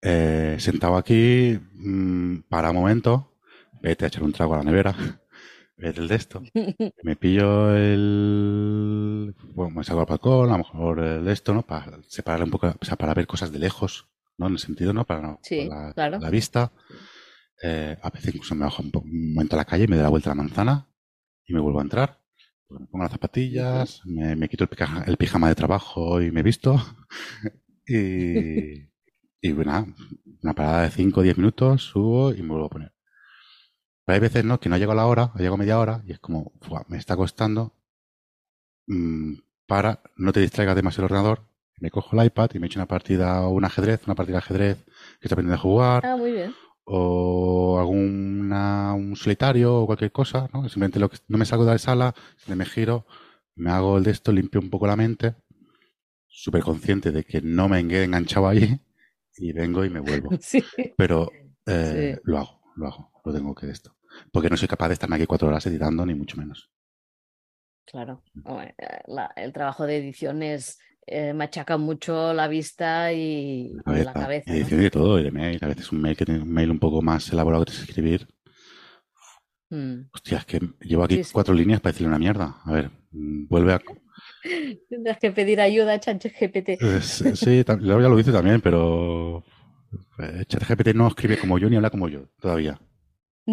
Speaker 2: Eh, sentado aquí, mm, para un momento, vete a echar un trago a la nevera, el de esto, me pillo el. Bueno, me salgo al balcón, a lo mejor el de esto, ¿no? Para separar un poco, o sea, para ver cosas de lejos, ¿no? En el sentido, ¿no? Para no,
Speaker 1: Sí,
Speaker 2: la,
Speaker 1: claro.
Speaker 2: la vista. Eh, a veces incluso me bajo un, po- un momento a la calle, me doy la vuelta a la manzana y me vuelvo a entrar. Pues me pongo las zapatillas, me, me quito el pijama, el pijama de trabajo y me visto. y, y bueno, una parada de 5 o 10 minutos, subo y me vuelvo a poner. Pero hay veces, ¿no? Que no llego a la hora, llego a media hora y es como, "Fua, me está costando mm, para no te distraigas demasiado el ordenador. Me cojo el iPad y me echo una partida o un ajedrez, una partida de ajedrez que estoy aprendiendo a jugar
Speaker 1: Ah, muy bien.
Speaker 2: o alguna, un solitario o cualquier cosa, ¿no? Simplemente lo que, no me salgo de la sala, me giro, me hago el de esto, limpio un poco la mente, súper consciente de que no me quede enganchado ahí y vengo y me vuelvo.
Speaker 1: Sí.
Speaker 2: Pero eh,
Speaker 1: Sí.
Speaker 2: lo hago, lo hago, lo tengo que de esto. Porque no soy capaz de estarme aquí cuatro horas editando, ni mucho menos.
Speaker 1: Claro. Hombre, eh, la- el trabajo de edición es eh, machaca mucho la vista y, y la cabeza.
Speaker 2: y
Speaker 1: ¿no?
Speaker 2: edición y de todo, y de mail. A veces un mail que tiene un mail un poco más elaborado que tienes escribir.
Speaker 1: Mm.
Speaker 2: Hostia, es que llevo aquí
Speaker 1: Sí, sí.
Speaker 2: cuatro líneas para decirle una mierda. A ver, mm, vuelve a,
Speaker 1: Tendrás que pedir ayuda a ChatGPT.
Speaker 2: Eh, sí, sí, luego ya lo dice también, pero eh, ChatGPT no escribe como yo ni habla como yo todavía.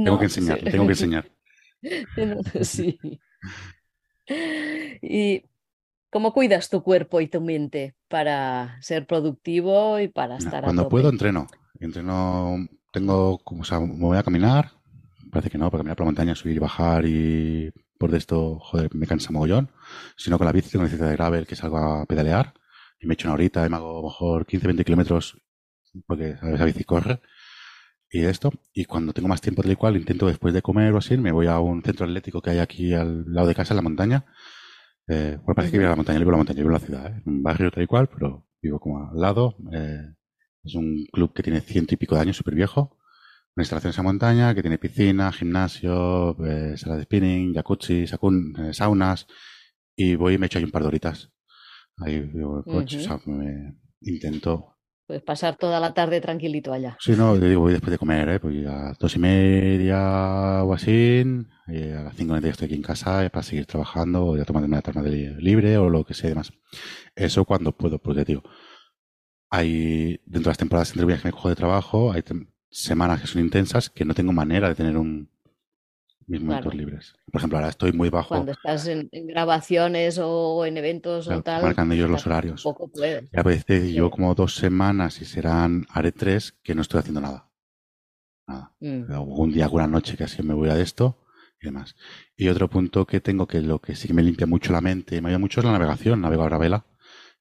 Speaker 2: Tengo
Speaker 1: No,
Speaker 2: que enseñar,
Speaker 1: sí.
Speaker 2: tengo que enseñar.
Speaker 1: Sí. ¿Y cómo cuidas tu cuerpo y tu mente para ser productivo y para estar a
Speaker 2: cuando
Speaker 1: tope?
Speaker 2: puedo entreno. Entreno, tengo, o sea, me voy a caminar. Parece que no, porque caminar por la montaña, subir y bajar y por de esto, joder, me cansa mogollón. Sino con la bici, con la bicicleta de gravel, que salgo a pedalear y me echo una horita y me hago a lo mejor 15, 20 kilómetros porque a veces a bici corre y esto. Y cuando tengo más tiempo tal cual, intento después de comer o así, me voy a un centro atlético que hay aquí al lado de casa, en la montaña. Eh, bueno, parece que vivo en la montaña, yo vivo en la montaña, yo vivo en la ciudad, ¿eh? un barrio tal y cual, pero vivo como al lado. Eh, es un club que tiene ciento y pico de años, súper viejo. Una instalación en esa montaña que tiene piscina, gimnasio, eh, sala de spinning, jacuzzi, sacun, eh, saunas. Y voy y me echo ahí un par de horitas. Ahí vivo el coche, o sea, me intento
Speaker 1: Puedes pasar toda la tarde tranquilito allá.
Speaker 2: Sí, no, te digo, voy después de comer, ¿eh? Voy a las dos y media o así, a las cinco y media estoy aquí en casa para seguir trabajando o ya tomarme una tarde de libre o lo que sea y demás. Eso cuando puedo, porque digo, hay dentro de las temporadas entre que me cojo de trabajo, hay semanas que son intensas que no tengo manera de tener un mis momentos
Speaker 1: Claro.
Speaker 2: libres. Por ejemplo, ahora estoy muy bajo,
Speaker 1: Cuando estás en, en grabaciones o en eventos
Speaker 2: claro,
Speaker 1: o tal,
Speaker 2: marcan ellos los horarios.
Speaker 1: poco puedes.
Speaker 2: Ya parece
Speaker 1: Sí.
Speaker 2: yo como dos semanas y serán, haré tres, que no estoy haciendo nada. Nada.
Speaker 1: Mm,
Speaker 2: un día, alguna noche que así me voy a esto y demás. Y otro punto que tengo que lo que sí que me limpia mucho la mente y me ayuda mucho es la navegación. Navego ahora a vela,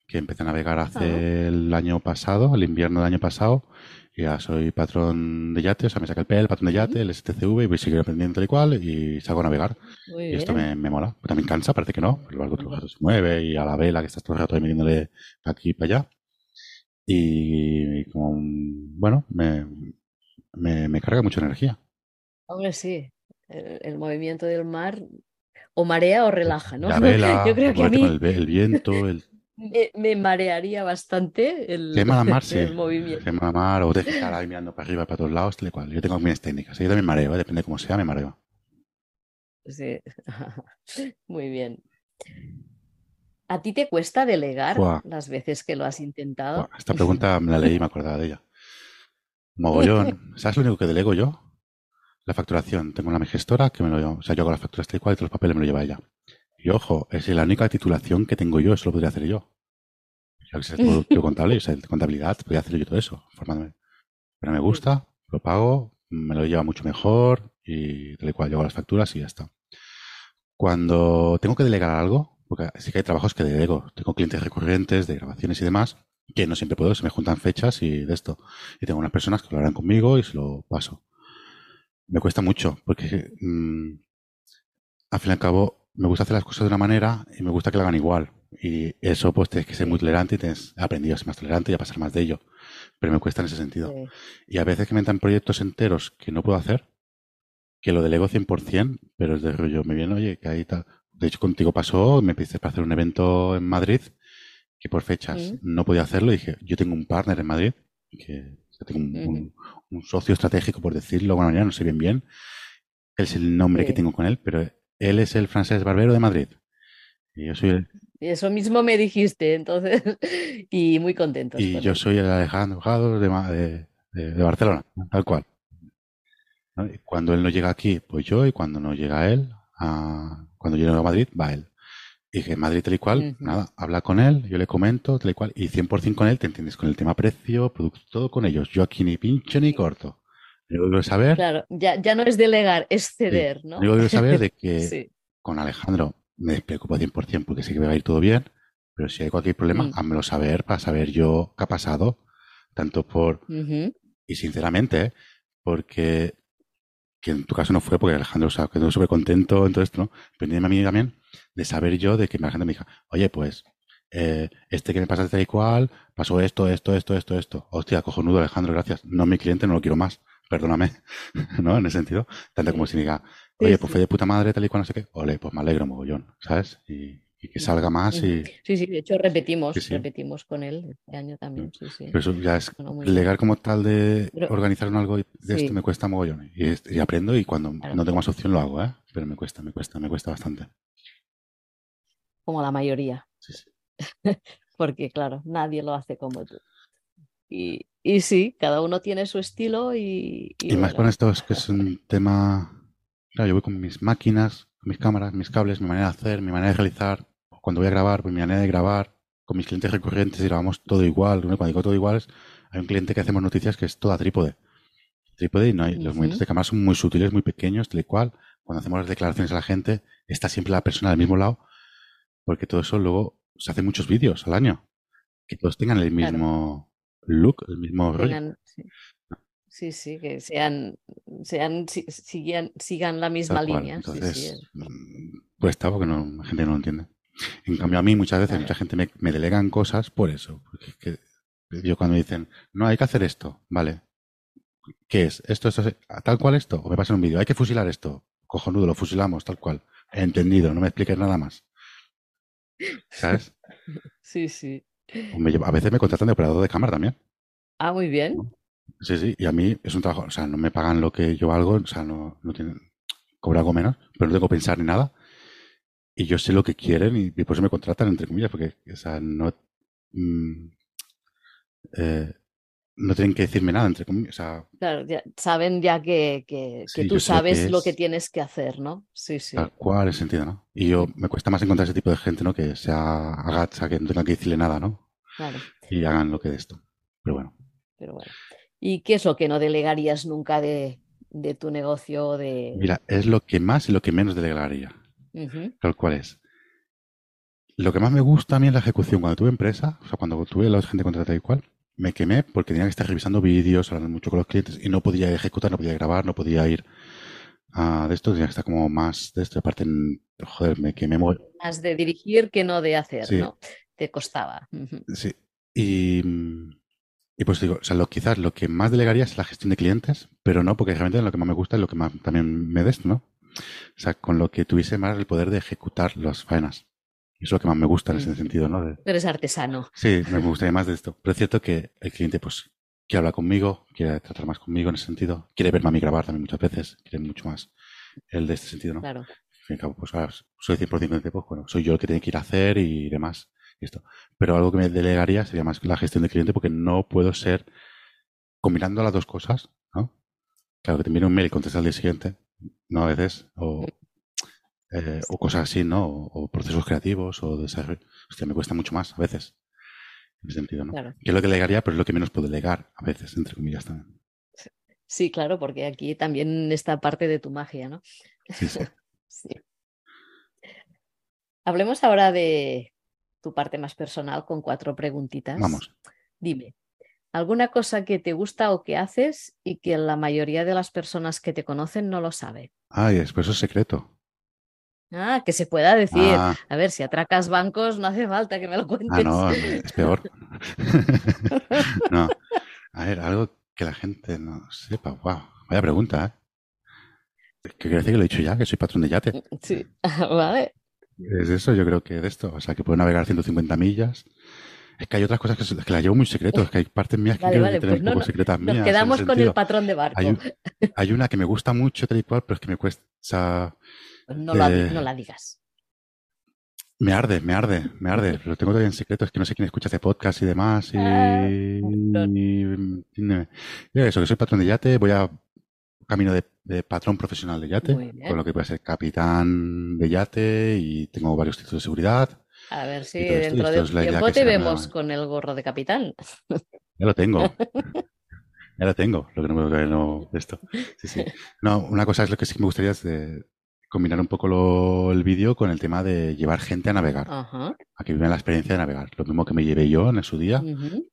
Speaker 2: que empecé a navegar hace el año pasado, el invierno del año pasado. Ya soy patrón de yate, o sea, me saca el PL, patrón de yate, el STCV y voy a seguir aprendiendo tal y cual y salgo a navegar.
Speaker 1: Muy
Speaker 2: Y esto me, me mola. Pero también cansa, parece que no. pero El barco todo el rato se mueve y a la vela que estás todo el rato metiéndole pa' aquí y para allá. Y como, bueno, me, me, me carga mucha energía.
Speaker 1: Hombre, sí. El, el movimiento del mar o marea o relaja, ¿no?
Speaker 2: La vela,
Speaker 1: Yo creo que a mí
Speaker 2: el, el viento, el
Speaker 1: me, me marearía bastante el,
Speaker 2: mar, sí.
Speaker 1: el movimiento.
Speaker 2: De la mar, o de estar ahí mirando para arriba, para todos lados, tal y cual. Yo tengo mis técnicas. Yo también mareo, ¿eh? depende de cómo sea, me mareo.
Speaker 1: Sí. Muy bien. ¿A ti te cuesta delegar las veces que lo has intentado?
Speaker 2: Esta pregunta me la leí y me acordaba de ella. Mogollón. ¿Sabes lo único que delego yo? La facturación. Tengo una mi gestora que me lo lleva. O sea, yo hago las facturas tal y cual y todos los papeles me lo lleva ella. Y ojo, es la única titulación que tengo yo, eso lo podría hacer yo. Yo que sé, lo contable, o sea, de contabilidad, podría hacer yo todo eso, formándome. Pero me gusta, lo pago, me lo lleva mucho mejor y tal y cual, yo hago las facturas y ya está. Cuando tengo que delegar algo, porque sí que hay trabajos que delego, tengo clientes recurrentes de grabaciones y demás, que no siempre puedo, se me juntan fechas y de esto. Y tengo unas personas que lo harán conmigo y se lo paso. Me cuesta mucho, porque mm, al fin y al cabo me gusta hacer las cosas de una manera y me gusta que la hagan igual. Y eso pues tienes que ser muy tolerante y tienes aprendido a ser más tolerante y a pasar más de ello. Pero me cuesta en ese sentido.
Speaker 1: Sí.
Speaker 2: Y a veces que me entran proyectos enteros que no puedo hacer, que lo delego 100%, pero es de rollo, me viene, oye, que ahí tal. De hecho, contigo pasó, me pediste para hacer un evento en Madrid, que por fechas no podía hacerlo. Y dije, yo tengo un partner en Madrid, que tengo un, un- un socio estratégico, por decirlo de alguna manera, no sé bien bien. Es el nombre que tengo con él, pero él es el francés barbero de Madrid. Y yo soy el,
Speaker 1: Eso mismo me dijiste, entonces, y muy contentos
Speaker 2: y yo soy el Alejandro Jado de, de, de- de Barcelona, tal cual. Cuando él no llega aquí, pues yo, y cuando no llega él, a- cuando yo llego a Madrid, va él. Y dije, Madrid tal y cual, nada, habla con él, yo le comento, tal y cual, y 100% con él, te entiendes, con el tema precio, producto, todo con ellos. Yo aquí ni pincho ni corto. Que quiero saber,
Speaker 1: Claro, ya, ya no es delegar, es ceder,
Speaker 2: sí,
Speaker 1: ¿no?
Speaker 2: que quiero saber de que
Speaker 1: Sí.
Speaker 2: con Alejandro me despreocupo 100% porque sé que me va a ir todo bien, pero si hay cualquier problema,
Speaker 1: Mm.
Speaker 2: házmelo saber para saber yo qué ha pasado, tanto por y sinceramente, ¿eh? porque que en tu caso no fue porque Alejandro o sea, quedó súper contento en todo esto, ¿no? Pero a mí también de saber yo de que Alejandro me dijo, oye, pues, eh, este que me pasa tal y cual, pasó esto, esto, esto, esto, esto. Hostia, cojonudo Alejandro, gracias. No es mi cliente, no lo quiero más. Perdóname, ¿no? En ese sentido. Tanto como si diga, oye, pues fue de puta madre, tal y cual, no sé qué. Ole, pues me alegro mogollón, ¿sabes? Y, y que salga más y...
Speaker 1: Sí, sí, de hecho repetimos,
Speaker 2: Sí, sí.
Speaker 1: repetimos con él este año también, sí, sí.
Speaker 2: Pero eso ya es
Speaker 1: Bueno,
Speaker 2: legar como tal de
Speaker 1: Pero-
Speaker 2: organizar un algo y de esto me cuesta mogollón. Y, aprendo y cuando
Speaker 1: Claro.
Speaker 2: no tengo más opción lo hago, ¿eh? Pero me cuesta, me cuesta, me cuesta bastante.
Speaker 1: Como la mayoría,
Speaker 2: Sí, sí.
Speaker 1: porque claro, nadie lo hace como tú. Y, y sí, cada uno tiene su estilo y, y
Speaker 2: Y más
Speaker 1: bueno,
Speaker 2: con esto es que es un tema... Claro, yo voy con mis máquinas, con mis cámaras, mis cables, mi manera de hacer, mi manera de realizar. Cuando voy a grabar, pues mi manera de grabar. Con mis clientes recurrentes y grabamos todo igual. Cuando digo todo igual, es- hay un cliente que hacemos noticias que es toda trípode. Trípode y no hay, los movimientos de cámara son muy sutiles, muy pequeños, tal y cual. Cuando hacemos las declaraciones a la gente, está siempre la persona al mismo lado, porque todo eso luego se hace muchos vídeos al año. Que todos tengan el
Speaker 1: Claro.
Speaker 2: Look, el mismo rollo.
Speaker 1: Tengan- sí. Sí, sí, que sean, sean, si- sigan, sigan la misma
Speaker 2: Tal cual.
Speaker 1: línea. Sí, sí,
Speaker 2: Entonces,
Speaker 1: es-
Speaker 2: mm, pues está porque no, la gente no lo entiende. En cambio, a mí muchas veces, mucha gente me, me delegan cosas por eso. Porque es que yo cuando me dicen, no, hay que hacer esto, vale. ¿Qué es? ¿Esto, esto, es- tal cual esto? O me pasa un vídeo, hay que fusilar esto. Cojonudo, lo fusilamos, tal cual. Entendido, no me expliques nada más. ¿Sabes?
Speaker 1: sí, sí.
Speaker 2: Lleva- a veces me contratan de operador de cámara también.
Speaker 1: Ah, muy bien.
Speaker 2: Sí, sí, y a mí es un trabajo, o sea, no me pagan lo que yo valgo, o sea, no, no tienen, cobro algo menos, pero no tengo que pensar ni nada. Y yo sé lo que quieren y, y por eso me contratan, entre comillas, porque, o sea, no, mm, eh, no tienen que decirme nada, entre comillas, o sea,
Speaker 1: Claro, ya saben ya que, que, tú
Speaker 2: que
Speaker 1: sabes lo que
Speaker 2: es.
Speaker 1: tienes que hacer, ¿no? Sí, sí.
Speaker 2: tal cual es sentido, ¿no? Y yo, me cuesta más encontrar ese tipo de gente, ¿no? Que sea agacha, que no tengan que decirle nada, ¿no?
Speaker 1: Claro,
Speaker 2: Y hagan lo que de esto. Pero bueno,
Speaker 1: pero bueno. ¿Y qué es lo que no delegarías nunca de, de tu negocio de...
Speaker 2: mira, es lo que más y lo que menos delegaría. Tal cual es. Lo que más me gusta a mí es la ejecución. Cuando tuve empresa, o sea, cuando tuve la gente contratada y cual, me quemé porque tenía que estar revisando vídeos, hablando mucho con los clientes y no podía ejecutar, no podía grabar, no podía ir a de esto, tenía que estar como más de esto. Aparte, joder, me quemé.
Speaker 1: Más de dirigir que no de hacer,
Speaker 2: Sí.
Speaker 1: ¿no? Te costaba.
Speaker 2: Sí. Y, y pues digo, o sea, lo, quizás lo que más delegaría es la gestión de clientes, pero no porque realmente lo que más me gusta es lo que más también me des, ¿no? O sea, con lo que tuviese más el poder de ejecutar las faenas. Es lo que más me gusta en ese
Speaker 1: Ujú.
Speaker 2: sentido, ¿no? De-
Speaker 1: Eres artesano.
Speaker 2: Sí, me gustaría más de esto. Pero es cierto que el cliente, pues, quiere hablar conmigo, quiere tratar más conmigo en ese sentido, quiere verme a mí grabar también muchas veces, quiere mucho más el de este sentido, ¿no?
Speaker 1: Claro.
Speaker 2: Al fin y al cabo, pues ahora soy 100% de pues bueno, soy yo el que tiene que ir a hacer y demás. Y esto. Pero algo que me delegaría sería más la gestión del cliente porque no puedo ser combinando las dos cosas, ¿no? Claro, que te envíe un mail y contestas al día siguiente, no a veces, o, eh, o cosas así, ¿no? O, o procesos creativos o desarrollo. Hostia, me cuesta mucho más a veces. En ese sentido, ¿no?
Speaker 1: Claro.
Speaker 2: Que es lo que pero es lo que menos puedo delegar a veces, entre comillas también.
Speaker 1: Sí, claro, porque aquí también está parte de tu magia, ¿no?
Speaker 2: Sí, sí.
Speaker 1: Sí. Hablemos ahora de tu parte más personal con cuatro preguntitas.
Speaker 2: Vamos.
Speaker 1: Dime, ¿alguna cosa que te gusta o que haces y que la mayoría de las personas que te conocen no lo sabe?
Speaker 2: Ay, después es secreto.
Speaker 1: Ah, que se pueda decir.
Speaker 2: Ah,
Speaker 1: A ver, si atracas bancos, no hace falta que me lo cuentes.
Speaker 2: ah, no, es peor. no. A ver, algo que la gente no sepa. Wow, vaya pregunta, ¿eh? ¿Qué quiere decir que lo he dicho ya? Que soy patrón de yate.
Speaker 1: Sí, vale.
Speaker 2: Es eso, yo creo que de esto. O sea, que puedo navegar 150 millas. Es que hay otras cosas que, las llevo muy secreto. Es que hay partes mías que
Speaker 1: Vale,
Speaker 2: quiero
Speaker 1: vale,
Speaker 2: tener
Speaker 1: pues
Speaker 2: un
Speaker 1: no,
Speaker 2: poco
Speaker 1: no,
Speaker 2: secretas mías.
Speaker 1: Nos quedamos con el patrón de barco.
Speaker 2: Hay, un- hay una que me gusta mucho, tal y cual, pero es que me cuesta. O sea,
Speaker 1: no, la,
Speaker 2: eh,
Speaker 1: no la digas.
Speaker 2: me arde, me arde, me arde. Lo tengo todavía en secreto. Es que no sé quién escucha este podcast y demás. Y,
Speaker 1: Ah,
Speaker 2: y- y- y eso, que soy patrón de yate. Voy a camino de, de patrón profesional de yate, con lo que puede ser capitán de yate y tengo varios títulos de seguridad.
Speaker 1: A ver si
Speaker 2: esto,
Speaker 1: dentro de un tiempo te vemos con el gorro de capitán.
Speaker 2: Ya lo tengo. Ya lo tengo. Lo que no, lo que no- esto. Sí, sí. No, una cosa es lo que sí que me gustaría es de combinar un poco lo- el vídeo con el tema de llevar gente a navegar,
Speaker 1: Ajá.
Speaker 2: a que vivan la experiencia de navegar. Lo mismo que me llevé yo en su día,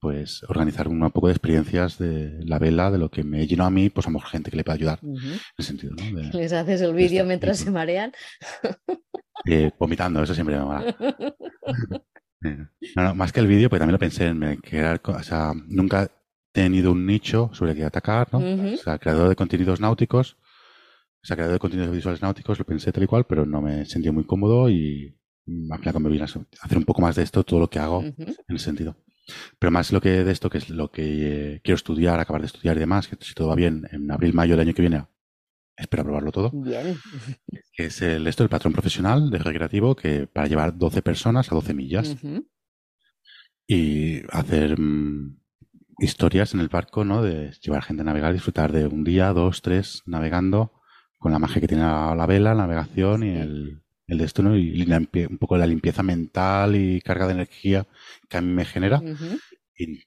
Speaker 2: pues organizar un poco de experiencias de la vela, de lo que me llenó a mí, pues a lo mejor gente que le pueda ayudar en ese sentido, ¿no? De-
Speaker 1: Les haces el vídeo mientras se marean.
Speaker 2: eh, vomitando, eso siempre me mola. Eh, No, no, más que el vídeo, pues también lo pensé en crear, o sea, nunca he tenido un nicho sobre el que atacar, ¿no?
Speaker 1: Ujú.
Speaker 2: O sea, creador de contenidos náuticos, o sea, creador de contenidos visuales náuticos, lo pensé tal y cual, pero no me sentí muy cómodo y al final me vine a hacer un poco más de esto, todo lo que hago en ese sentido. Pero más lo que de esto, que es lo que eh, quiero estudiar, acabar de estudiar y demás, que si todo va bien, en abril, mayo del año que viene, espero aprobarlo todo,
Speaker 1: Bien.
Speaker 2: que es el, esto, el patrón profesional de recreativo, que para llevar 12 personas a 12 millas y hacer mm, historias en el barco, ¿no? De llevar gente a navegar, disfrutar de un día, dos, tres, navegando, con la magia que tiene la, la vela, la navegación y el, el de esto, ¿no? Y la un poco la limpieza mental y carga de energía que a mí me genera y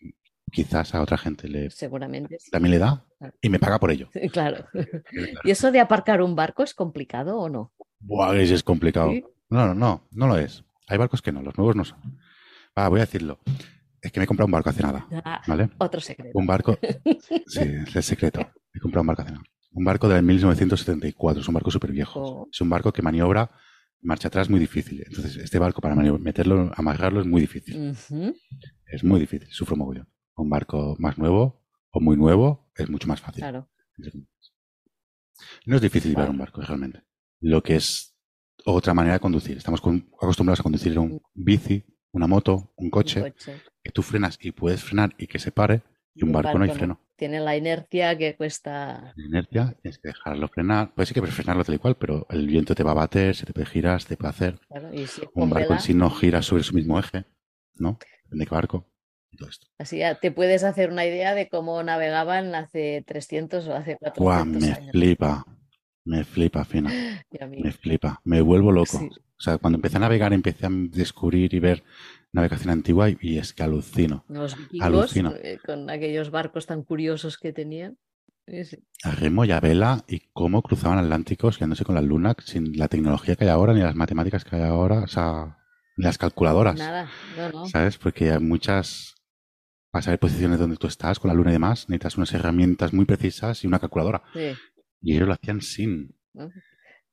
Speaker 2: quizás a otra gente le,
Speaker 1: Seguramente
Speaker 2: también le da
Speaker 1: Claro.
Speaker 2: y me paga por ello.
Speaker 1: Claro. ¿Y eso de aparcar un barco es complicado o no?
Speaker 2: Buah, es complicado.
Speaker 1: Sí.
Speaker 2: No, no, no, no lo es. Hay barcos que no, los nuevos no son. Voy a decirlo. Es que me he comprado un barco hace nada,
Speaker 1: Ah,
Speaker 2: ¿vale?
Speaker 1: otro secreto.
Speaker 2: Un barco. Sí, es el secreto. He comprado un barco hace nada. Un barco del 1974. Es un barco súper viejo.
Speaker 1: Oh.
Speaker 2: Es un barco que maniobra marcha atrás muy difícil. Entonces, este barco para meterlo, amarrarlo es muy difícil. Es muy difícil. Sufro mogollón. Un barco más nuevo o muy nuevo es mucho más fácil.
Speaker 1: Claro.
Speaker 2: No es difícil llevar un barco realmente. Lo que es otra manera de conducir. Estamos con- acostumbrados a conducir un bici, una moto, un coche,
Speaker 1: Un coche.
Speaker 2: que tú frenas y puedes frenar y que se pare, y un barco, no hay freno.
Speaker 1: Tiene la inercia que cuesta.
Speaker 2: La inercia, tienes que dejarlo frenar. Puede ser que puedes frenarlo tal y cual, pero el viento te va a bater, se te puede girar, se te puede hacer.
Speaker 1: Claro, y si es
Speaker 2: Un barco
Speaker 1: vela,
Speaker 2: en sí no gira sobre su mismo eje, ¿no? Depende de qué barco. Y todo esto.
Speaker 1: así ya te puedes hacer una idea de cómo navegaban hace 300 o hace 400
Speaker 2: Guau, me
Speaker 1: años.
Speaker 2: flipa. Me flipa, Fina. Me flipa. Me vuelvo loco.
Speaker 1: Sí.
Speaker 2: O sea, cuando empecé a navegar, empecé a descubrir y ver navegación antigua y, y es que alucino.
Speaker 1: Los vikingos,
Speaker 2: Alucino.
Speaker 1: eh, con aquellos barcos tan curiosos que tenían. Sí, sí.
Speaker 2: A remo y a vela y cómo cruzaban Atlánticos guiándose con la luna sin la tecnología que hay ahora, ni las matemáticas que hay ahora, o sea, ni las calculadoras.
Speaker 1: Nada, no, no.
Speaker 2: ¿Sabes? Porque hay muchas. Para saber posiciones donde tú estás con la luna y demás, necesitas unas herramientas muy precisas y una calculadora.
Speaker 1: Sí,
Speaker 2: Y ellos lo hacían sin.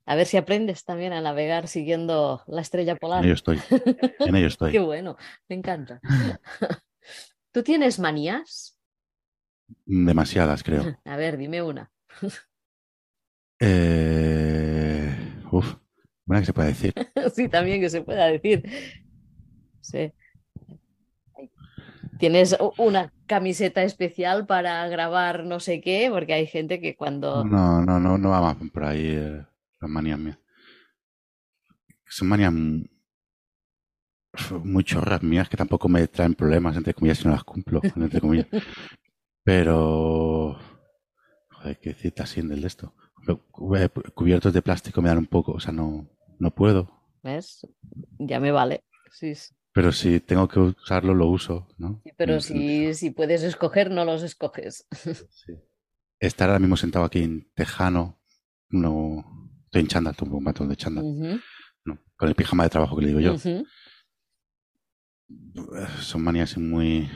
Speaker 1: A ver si aprendes también a navegar siguiendo la estrella
Speaker 2: En
Speaker 1: polar.
Speaker 2: ello estoy. En ello
Speaker 1: Qué
Speaker 2: estoy.
Speaker 1: bueno, me encanta. ¿Tú tienes manías?
Speaker 2: Demasiadas, creo.
Speaker 1: A ver, dime una.
Speaker 2: Eh... Uf, buena que se puede decir.
Speaker 1: Sí, también que se pueda decir. Sí. ¿Tienes una camiseta especial para grabar no sé qué? Porque hay gente que cuando...
Speaker 2: No, no, no, no va más por ahí eh, las manías mías. Son manías muy chorras mías que tampoco me traen problemas, entre comillas, si no las cumplo, entre comillas. Pero, joder, qué cita así del de esto. Eh, Cubiertos de plástico me dan un poco, o sea, no, no puedo.
Speaker 1: ¿Ves? Ya me vale. Sí, sí.
Speaker 2: Pero si tengo que usarlo, lo uso, ¿no?
Speaker 1: Sí, Pero si, si puedes escoger, no los escoges.
Speaker 2: Sí. Estar ahora mismo sentado aquí en Tejano, no, estoy en chándal, tengo un batón de chándal, no, con el pijama de trabajo que le digo yo. Son manías muy,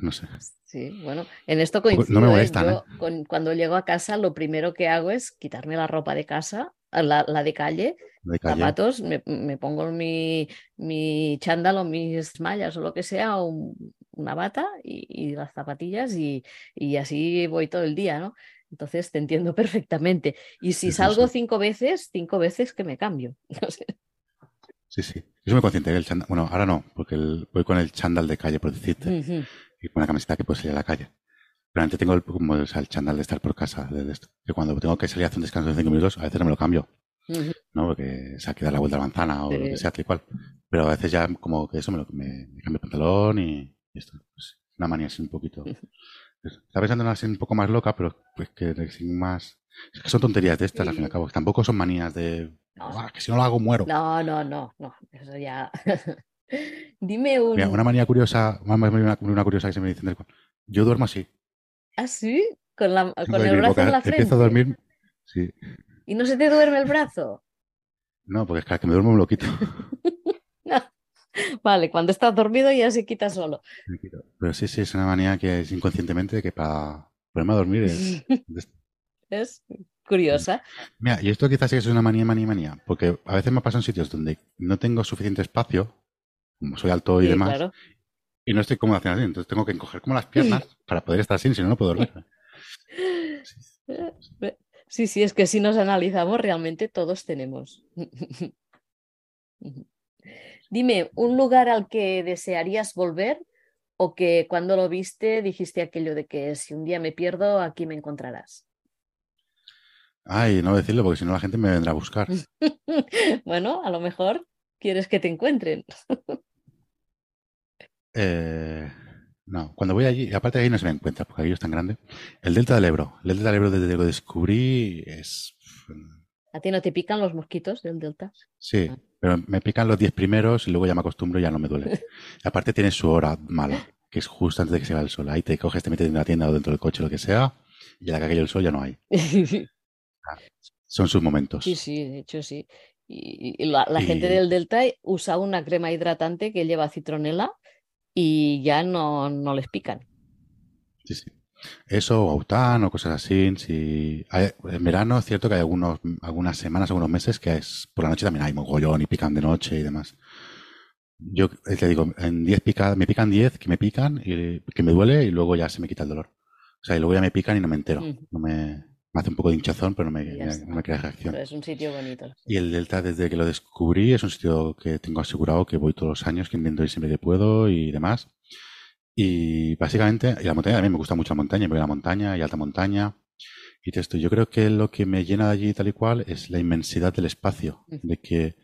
Speaker 2: no sé.
Speaker 1: Sí, bueno, en esto coincido.
Speaker 2: no me
Speaker 1: ¿eh?
Speaker 2: molestan,
Speaker 1: Yo, con- cuando llego a casa, lo primero que hago es quitarme la ropa de casa, la, la de calle,
Speaker 2: De calle.
Speaker 1: zapatos, me, me pongo mi, mi chándal o mis mallas o lo que sea, o un- una bata y, y las zapatillas y, y así voy todo el día, ¿no? Entonces te entiendo perfectamente. Y si
Speaker 2: Sí,
Speaker 1: salgo
Speaker 2: sí.
Speaker 1: cinco veces, cinco veces que me cambio. No sé.
Speaker 2: Sí, sí. Yo soy muy consciente del chándal. Bueno, ahora no, porque el- voy con el chándal de calle, por decirte, y con una camiseta que puedo salir a la calle. Antes tengo el, como, sea, el chándal de estar por casa, de, esto. Que cuando tengo que salir a hacer un descanso de cinco minutos, a veces no me lo cambio,
Speaker 1: Ujú.
Speaker 2: ¿no? Porque se ha que dar la vuelta a la manzana o lo que
Speaker 1: Sí.
Speaker 2: sea, tal y cual. Pero a veces ya como que eso me, lo, me, me cambio el pantalón y, y esto. Pues, una manía así un poquito. Estaba pensando en una así un poco más loca, pero pues que, sin más... Es que son tonterías de estas, al fin y al
Speaker 1: Sí.
Speaker 2: cabo. tampoco son manías de...
Speaker 1: No.
Speaker 2: "Buah, que si no lo hago, muero.
Speaker 1: No, no, no, no, eso ya. Dime un.
Speaker 2: Mira, una manía curiosa, una, una- curiosa que se me cual. Yo duermo así.
Speaker 1: ¿Ah, sí? Con, la, con el brazo en la frente.
Speaker 2: Empiezo a dormir. Sí.
Speaker 1: ¿Y no se te duerme el brazo?
Speaker 2: No, porque es que, me duermo me lo quito.
Speaker 1: Vale, cuando estás dormido ya se quita solo.
Speaker 2: Pero sí, sí, es una manía que es inconscientemente que para ponerme a dormir es.
Speaker 1: Es curiosa.
Speaker 2: Mira, y esto quizás sí es una manía, manía, manía. Porque a veces me pasa en sitios donde no tengo suficiente espacio, como soy alto y
Speaker 1: Sí,
Speaker 2: demás,
Speaker 1: claro.
Speaker 2: Y no estoy cómodo haciendo así. Entonces tengo que encoger como las piernas para poder estar así, si no, no puedo dormir.
Speaker 1: Sí, sí, es que si nos analizamos, realmente todos tenemos. Dime, ¿un lugar al que desearías volver o que cuando lo viste dijiste aquello de que si un día me pierdo, aquí me encontrarás?
Speaker 2: Ay, no decirlo porque si no la gente me vendrá a buscar.
Speaker 1: Bueno, a lo mejor quieres que te encuentren.
Speaker 2: Eh, no, cuando voy allí, aparte de ahí no se me encuentra, porque ahí es tan grande. El Delta del Ebro. El Delta del Ebro desde que lo descubrí es...
Speaker 1: ¿A ti no te pican los mosquitos del delta?
Speaker 2: Sí,
Speaker 1: Ah.
Speaker 2: pero me pican los 10 primeros y luego ya me acostumbro y ya no me duele. Aparte tiene su hora mala, que es justo antes de que se va el sol. Ahí te coges, te metes en una tienda o dentro del coche, lo que sea, y a la que caiga el sol ya no hay. Son sus momentos.
Speaker 1: Sí, sí, de hecho sí. Y, y la, la gente del Delta usa una crema hidratante que lleva citronela y ya no, no les pican.
Speaker 2: Sí, sí. Eso, o aután o cosas así. Si en verano es cierto que hay algunos, algunas semanas, algunos meses que es por la noche también hay mogollón y pican de noche y demás. Yo te digo, en 10 pica, me pican 10 que me pican y que me duele y luego ya se me quita el dolor. O sea, y luego ya me pican y no me entero. No me, me hace un poco de hinchazón, pero no me, no me crea reacción.
Speaker 1: Pero es un sitio bonito.
Speaker 2: Y el Delta, desde que lo descubrí, es un sitio que tengo asegurado que voy todos los años, que intento ir siempre que puedo y demás. Y básicamente, y la montaña a mí me gusta mucho la montaña, voy a la montaña y alta montaña. Y esto, yo creo que lo que me llena de allí tal y cual es la inmensidad del espacio, de que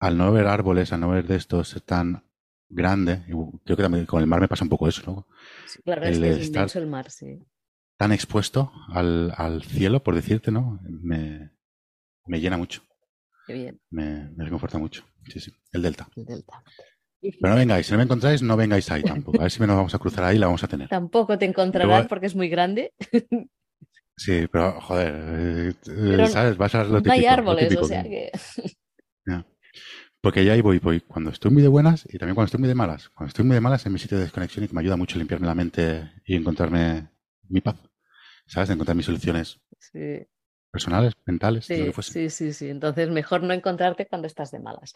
Speaker 2: al no ver árboles, al no ver de estos tan grande, creo que también con el mar me pasa un poco eso, ¿no?
Speaker 1: Sí, claro, es, que es inmenso el mar, sí.
Speaker 2: Tan expuesto al, al cielo, por decirte, ¿no? Me, me llena mucho.
Speaker 1: Qué bien.
Speaker 2: Me, me reconforta mucho. Sí, sí. El delta.
Speaker 1: El delta.
Speaker 2: Pero no vengáis, si no me encontráis, no vengáis ahí tampoco. A ver si nos vamos a cruzar ahí la vamos a tener.
Speaker 1: Tampoco te encontrarás porque es muy grande.
Speaker 2: Sí, pero joder, eh, ¿sabes? Vas a lo típico,
Speaker 1: No hay árboles, o sea que.
Speaker 2: Porque ya ahí voy, voy cuando estoy muy de buenas y también cuando estoy muy de malas. Cuando estoy muy de malas es mi sitio de desconexión y que me ayuda mucho a limpiarme la mente y encontrarme mi paz. ¿Sabes? De encontrar mis soluciones personales, mentales,
Speaker 1: sí,
Speaker 2: lo que fuese.
Speaker 1: Sí, sí, sí. Entonces mejor no encontrarte cuando estás de malas.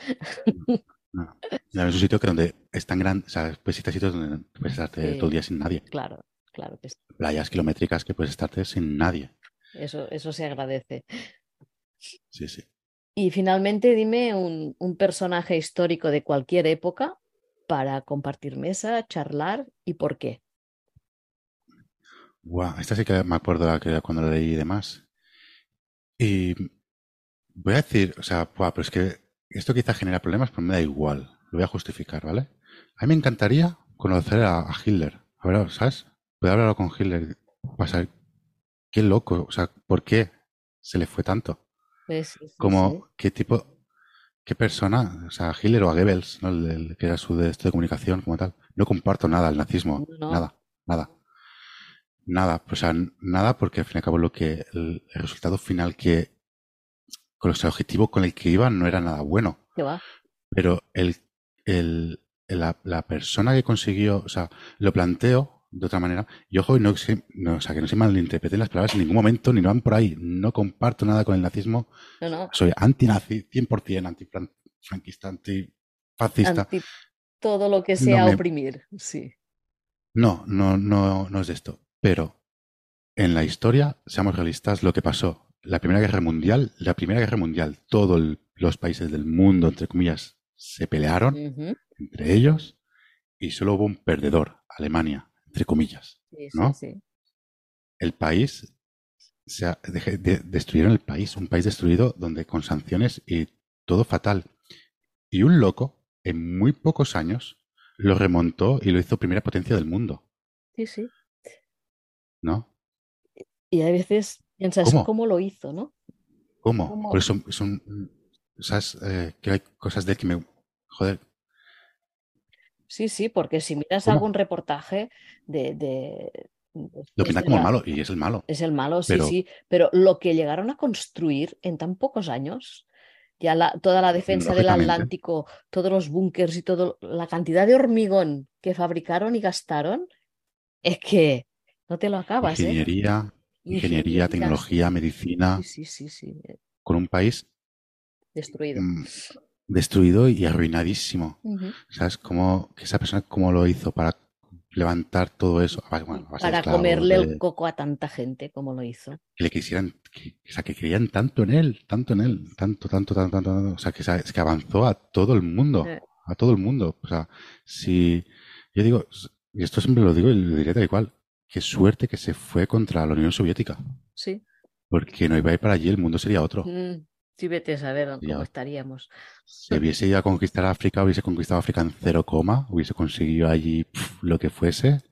Speaker 2: No. Es un sitio que donde es tan grande, o sea, puedes ir a sitios donde puedes estarte todo el día sin nadie.
Speaker 1: Claro, claro que sí.
Speaker 2: Playas kilométricas que puedes estarte sin nadie.
Speaker 1: Eso, eso se agradece.
Speaker 2: Sí, sí.
Speaker 1: Y finalmente dime un, un personaje histórico de cualquier época para compartir mesa, charlar y por qué.
Speaker 2: Guau, esta sí que me acuerdo la que cuando la leí y demás. Y voy a decir, o sea, guau, pero es que esto quizá genera problemas, pero me da igual. Lo voy a justificar, ¿vale? A mí me encantaría conocer a, a Hitler. A ver, ¿sabes? Poder hablar con Hitler. Pasar. Qué loco. O sea, ¿por qué se le fue tanto?
Speaker 1: Pues, sí, sí,
Speaker 2: Como,
Speaker 1: sí.
Speaker 2: ¿qué tipo, qué persona? O sea, Hitler o a Goebbels, ¿no? El, el que era su de, de comunicación como tal. No comparto nada el nazismo.
Speaker 1: No.
Speaker 2: Nada, nada. Nada, o sea, nada porque al fin y al cabo lo que, el, el resultado final que, con el objetivo con el que iba no era nada bueno. Pero el, el, la, la persona que consiguió, o sea, lo planteo de otra manera, y ojo, y no, no, o sea, que no se malinterpreten las palabras en ningún momento, ni no van por ahí. No comparto nada con el nazismo.
Speaker 1: No, no.
Speaker 2: Soy anti-nazi, 100%, anti-franquista, antifascista.
Speaker 1: Anti todo lo que sea
Speaker 2: me-
Speaker 1: oprimir. Sí.
Speaker 2: No, no, no, no es de esto. Pero en la historia, seamos realistas, lo que pasó, la Primera Guerra Mundial, la Primera Guerra Mundial, todos los países del mundo, entre comillas, se pelearon entre ellos y solo hubo un perdedor, Alemania, entre comillas.
Speaker 1: Sí, sí,
Speaker 2: ¿No?
Speaker 1: sí.
Speaker 2: El país, se ha- deje- de- destruyeron el país, un país destruido donde con sanciones y todo fatal. Y un loco, en muy pocos años, lo remontó y lo hizo primera potencia del mundo,
Speaker 1: Sí, sí.
Speaker 2: ¿No?
Speaker 1: Y a veces piensas,
Speaker 2: ¿Cómo?
Speaker 1: ¿cómo, lo hizo, no?
Speaker 2: ¿Cómo?
Speaker 1: ¿Cómo?
Speaker 2: Por eso es un, ¿sabes? Eh, que hay cosas de que me, joder,
Speaker 1: Sí, sí, porque si miras
Speaker 2: ¿Cómo?
Speaker 1: algún reportaje de, de,
Speaker 2: lo
Speaker 1: desde
Speaker 2: pintan como
Speaker 1: la-
Speaker 2: malo y es el malo.
Speaker 1: Es el malo, sí,
Speaker 2: Pero-
Speaker 1: sí, pero lo que llegaron a construir en tan pocos años, ya la, toda la defensa del. Atlántico, todos los búnkers y todo, la cantidad de hormigón que fabricaron y gastaron, es que no te lo acabas, ¿eh?
Speaker 2: Ingeniería, ingeniería, tecnología, medicina,
Speaker 1: Sí, sí, sí,
Speaker 2: con un país
Speaker 1: destruido.
Speaker 2: mm, destruido y arruinadísimo. ¿Sabes? Cómo, que esa persona cómo lo hizo para levantar todo eso. a base- bueno, a base de
Speaker 1: Para comerle el coco a tanta gente como lo hizo.
Speaker 2: que le quisieran, que, o sea, que creían tanto en él, tanto en él, tanto, tanto, tanto, tanto, tanto. o sea, que, es que avanzó a todo el mundo, a todo el mundo. O sea, si, yo digo, y esto siempre lo digo y lo diré tal cual, qué suerte que se fue contra la Unión Soviética,
Speaker 1: Sí.
Speaker 2: porque no iba a ir para allí, el mundo sería otro.
Speaker 1: Mm, Sí, vete a saber
Speaker 2: Ya.
Speaker 1: cómo estaríamos.
Speaker 2: Si hubiese ido a conquistar África, hubiese conquistado África en cero coma, hubiese conseguido allí lo que fuese.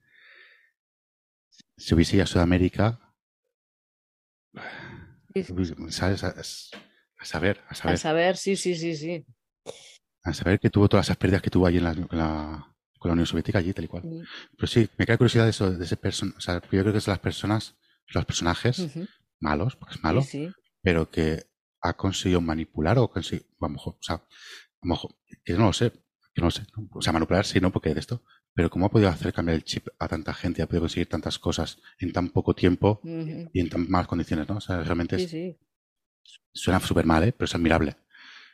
Speaker 2: Si hubiese ido a Sudamérica, ¿sabes? A, a saber, a
Speaker 1: A
Speaker 2: saber,
Speaker 1: saber, sí, sí, sí, sí.
Speaker 2: a saber que tuvo todas esas pérdidas que tuvo allí en la, con la Unión Soviética, allí tal y cual. Pero sí, me queda curiosidad de eso, de ese person, o sea, yo creo que es las personas, los personajes malos, porque es malo,
Speaker 1: sí.
Speaker 2: pero que ha conseguido manipular o conseguido, a lo mejor, o sea, a lo mejor, que no lo sé, que no lo sé, o sea, manipular sí, no, porque de esto, pero ¿cómo ha podido hacer cambiar el chip a tanta gente ha podido conseguir tantas cosas en tan poco tiempo y en tan malas condiciones, ¿no? O sea, realmente es- suena súper mal, ¿eh? Pero es admirable.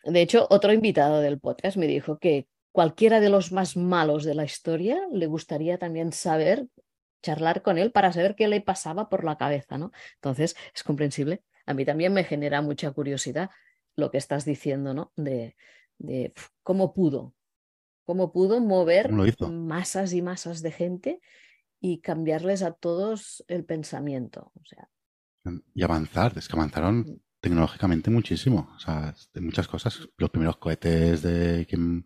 Speaker 1: De hecho, otro invitado del podcast me dijo que cualquiera de los más malos de la historia le gustaría también saber, charlar con él para saber qué le pasaba por la cabeza, ¿no? Entonces, es comprensible. A mí también me genera mucha curiosidad lo que estás diciendo, ¿no? De, cómo pudo, cómo pudo mover masas y masas de gente y cambiarles a todos el pensamiento. O sea,
Speaker 2: Y avanzar, es que avanzaron
Speaker 1: Mm.
Speaker 2: tecnológicamente muchísimo. O sea, de muchas cosas. Los primeros cohetes de... que-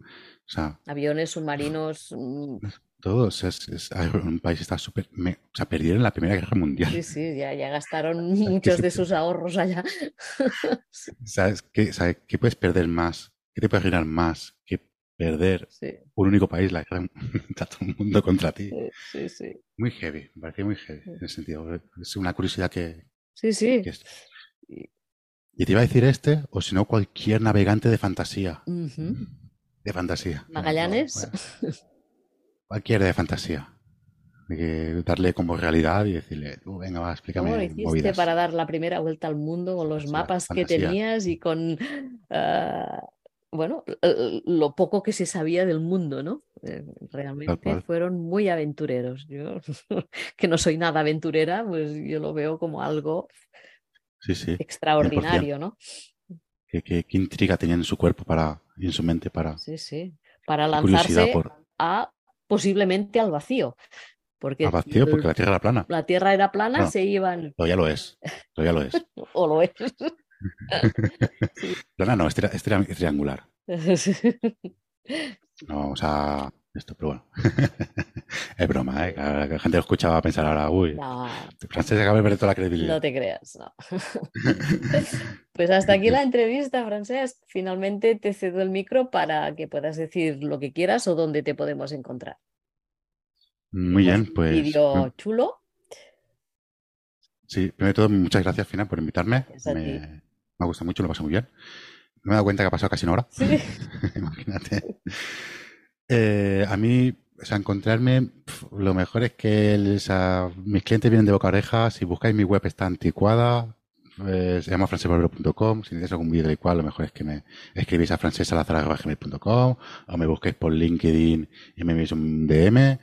Speaker 2: O sea,
Speaker 1: aviones, submarinos, mm,
Speaker 2: todos. Es, es- un país está súper... O sea, perdieron la Primera Guerra Mundial.
Speaker 1: Sí, sí, ya, ya gastaron muchos de sus ahorros allá.
Speaker 2: ¿Sabes qué, sabes qué puedes perder más? ¿Qué te puedes ganar más que perder
Speaker 1: Sí,
Speaker 2: un único país, la guerra, está todo el mundo contra ti?
Speaker 1: sí, sí.
Speaker 2: Muy heavy, me pareció muy heavy en ese sentido. Es una curiosidad que,
Speaker 1: Sí, sí.
Speaker 2: que es- Y te iba a decir este, o si no, cualquier navegante de fantasía.
Speaker 1: Ujú.
Speaker 2: De fantasía.
Speaker 1: Magallanes.
Speaker 2: Bueno, cualquier de fantasía. Hay que darle como realidad y decirle, tú, venga, va, explícame
Speaker 1: ¿Cómo lo hiciste
Speaker 2: movidas.
Speaker 1: para dar la primera vuelta al mundo con los mapas que tenías y con, ah, bueno, lo poco que se sabía del mundo, ¿no? Eh, Realmente fueron muy aventureros. Yo, que no soy nada aventurera, pues yo lo veo como algo
Speaker 2: Sí, sí.
Speaker 1: extraordinario, ¿no?
Speaker 2: ¿Qué, qué, qué intriga tenía en su cuerpo para, en su mente para
Speaker 1: Sí. Para lanzarse
Speaker 2: por
Speaker 1: a posiblemente al vacío. Porque
Speaker 2: al vacío, porque la Tierra era plana.
Speaker 1: la Tierra era plana, se iban,
Speaker 2: Todavía lo es. Todavía lo es.
Speaker 1: o lo es.
Speaker 2: Plana no, es, tri- es tri- es triangular. No, o sea, esto, pero bueno. es broma, ¿eh? La, la gente lo escucha va a pensar ahora, uy,
Speaker 1: No,
Speaker 2: Francés acaba de perder toda la credibilidad.
Speaker 1: no te creas, no. Pues hasta aquí la entrevista, Francesc. Finalmente te cedo el micro para que puedas decir lo que quieras o dónde te podemos encontrar.
Speaker 2: Muy bien, pues.
Speaker 1: Vídeo chulo.
Speaker 2: Sí, primero de todo, muchas gracias, Fina, por invitarme. Me, me ha gustado mucho, lo paso muy bien. Me he dado cuenta que ha pasado casi una hora.
Speaker 1: Sí.
Speaker 2: Imagínate. Eh, a mí, o sea, encontrarme, lo mejor es que o sea, mis clientes vienen de boca a oreja. Si buscáis mi web está anticuada. eh, se llama francesbarbero.com. Si necesitáis algún vídeo del cual, lo mejor es que me escribís a francesalazar.gmail.com o me busquéis por LinkedIn y me enviéis un DM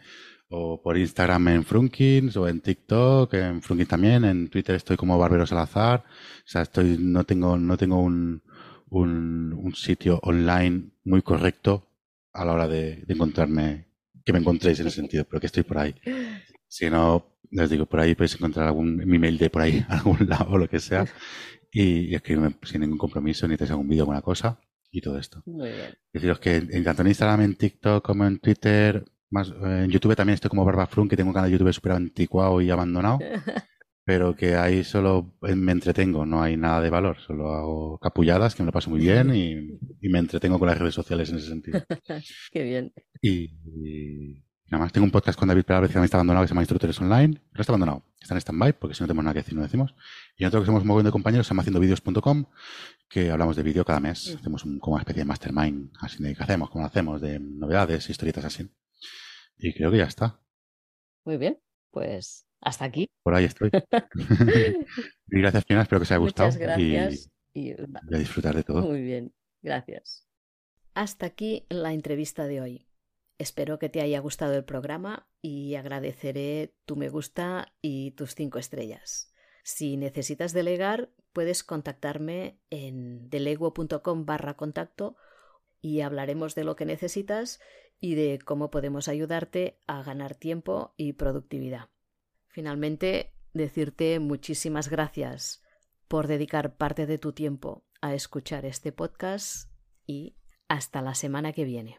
Speaker 2: o por Instagram en Frunkins o en TikTok, en Frunkins también, en Twitter estoy como Barbero Salazar. O sea, estoy, no tengo, no tengo un, un, un sitio online muy correcto a la hora de, de encontrarme, que me encontréis en ese sentido, pero que estoy por ahí. Si no, les digo, por ahí podéis encontrar algún mi mail de por ahí, a algún lado o lo que sea, y, y escribirme sin ningún compromiso, ni te algún vídeo, alguna cosa, y todo esto.
Speaker 1: Muy bien.
Speaker 2: Deciros que en, tanto en Instagram, en TikTok como en Twitter, más, eh, en YouTube también estoy como Barbafrun, que tengo un canal de YouTube súper anticuado y abandonado, pero que ahí solo eh, me entretengo, no hay nada de valor, solo hago capulladas, que me lo paso muy bien y, y me entretengo con las redes sociales en ese sentido.
Speaker 1: Qué bien.
Speaker 2: Y, y nada más, tengo un podcast con David Peralvez que también está abandonado, que se llama Instructores Online. No está abandonado, está en stand-by, porque si no tenemos nada que decir, no decimos. Y otro que somos un montón de compañeros, se llama haciendovideos.com, que hablamos de vídeo cada mes.
Speaker 1: Mm.
Speaker 2: Hacemos un, como una especie de mastermind, así de qué hacemos, cómo lo hacemos, de novedades, historietas así. Y creo que ya está.
Speaker 1: Muy bien. Pues hasta aquí.
Speaker 2: Por ahí estoy. y gracias, Fiona, espero que os haya gustado.
Speaker 1: Muchas gracias. Y,
Speaker 2: Y, y a disfrutar de todo.
Speaker 1: Muy bien. Gracias. Hasta aquí la entrevista de hoy. Espero que te haya gustado el programa y agradeceré tu me gusta y tus cinco estrellas. Si necesitas delegar, puedes contactarme en deleguo.com barra contacto y hablaremos de lo que necesitas y de cómo podemos ayudarte a ganar tiempo y productividad. Finalmente, decirte muchísimas gracias por dedicar parte de tu tiempo a escuchar este podcast y hasta la semana que viene.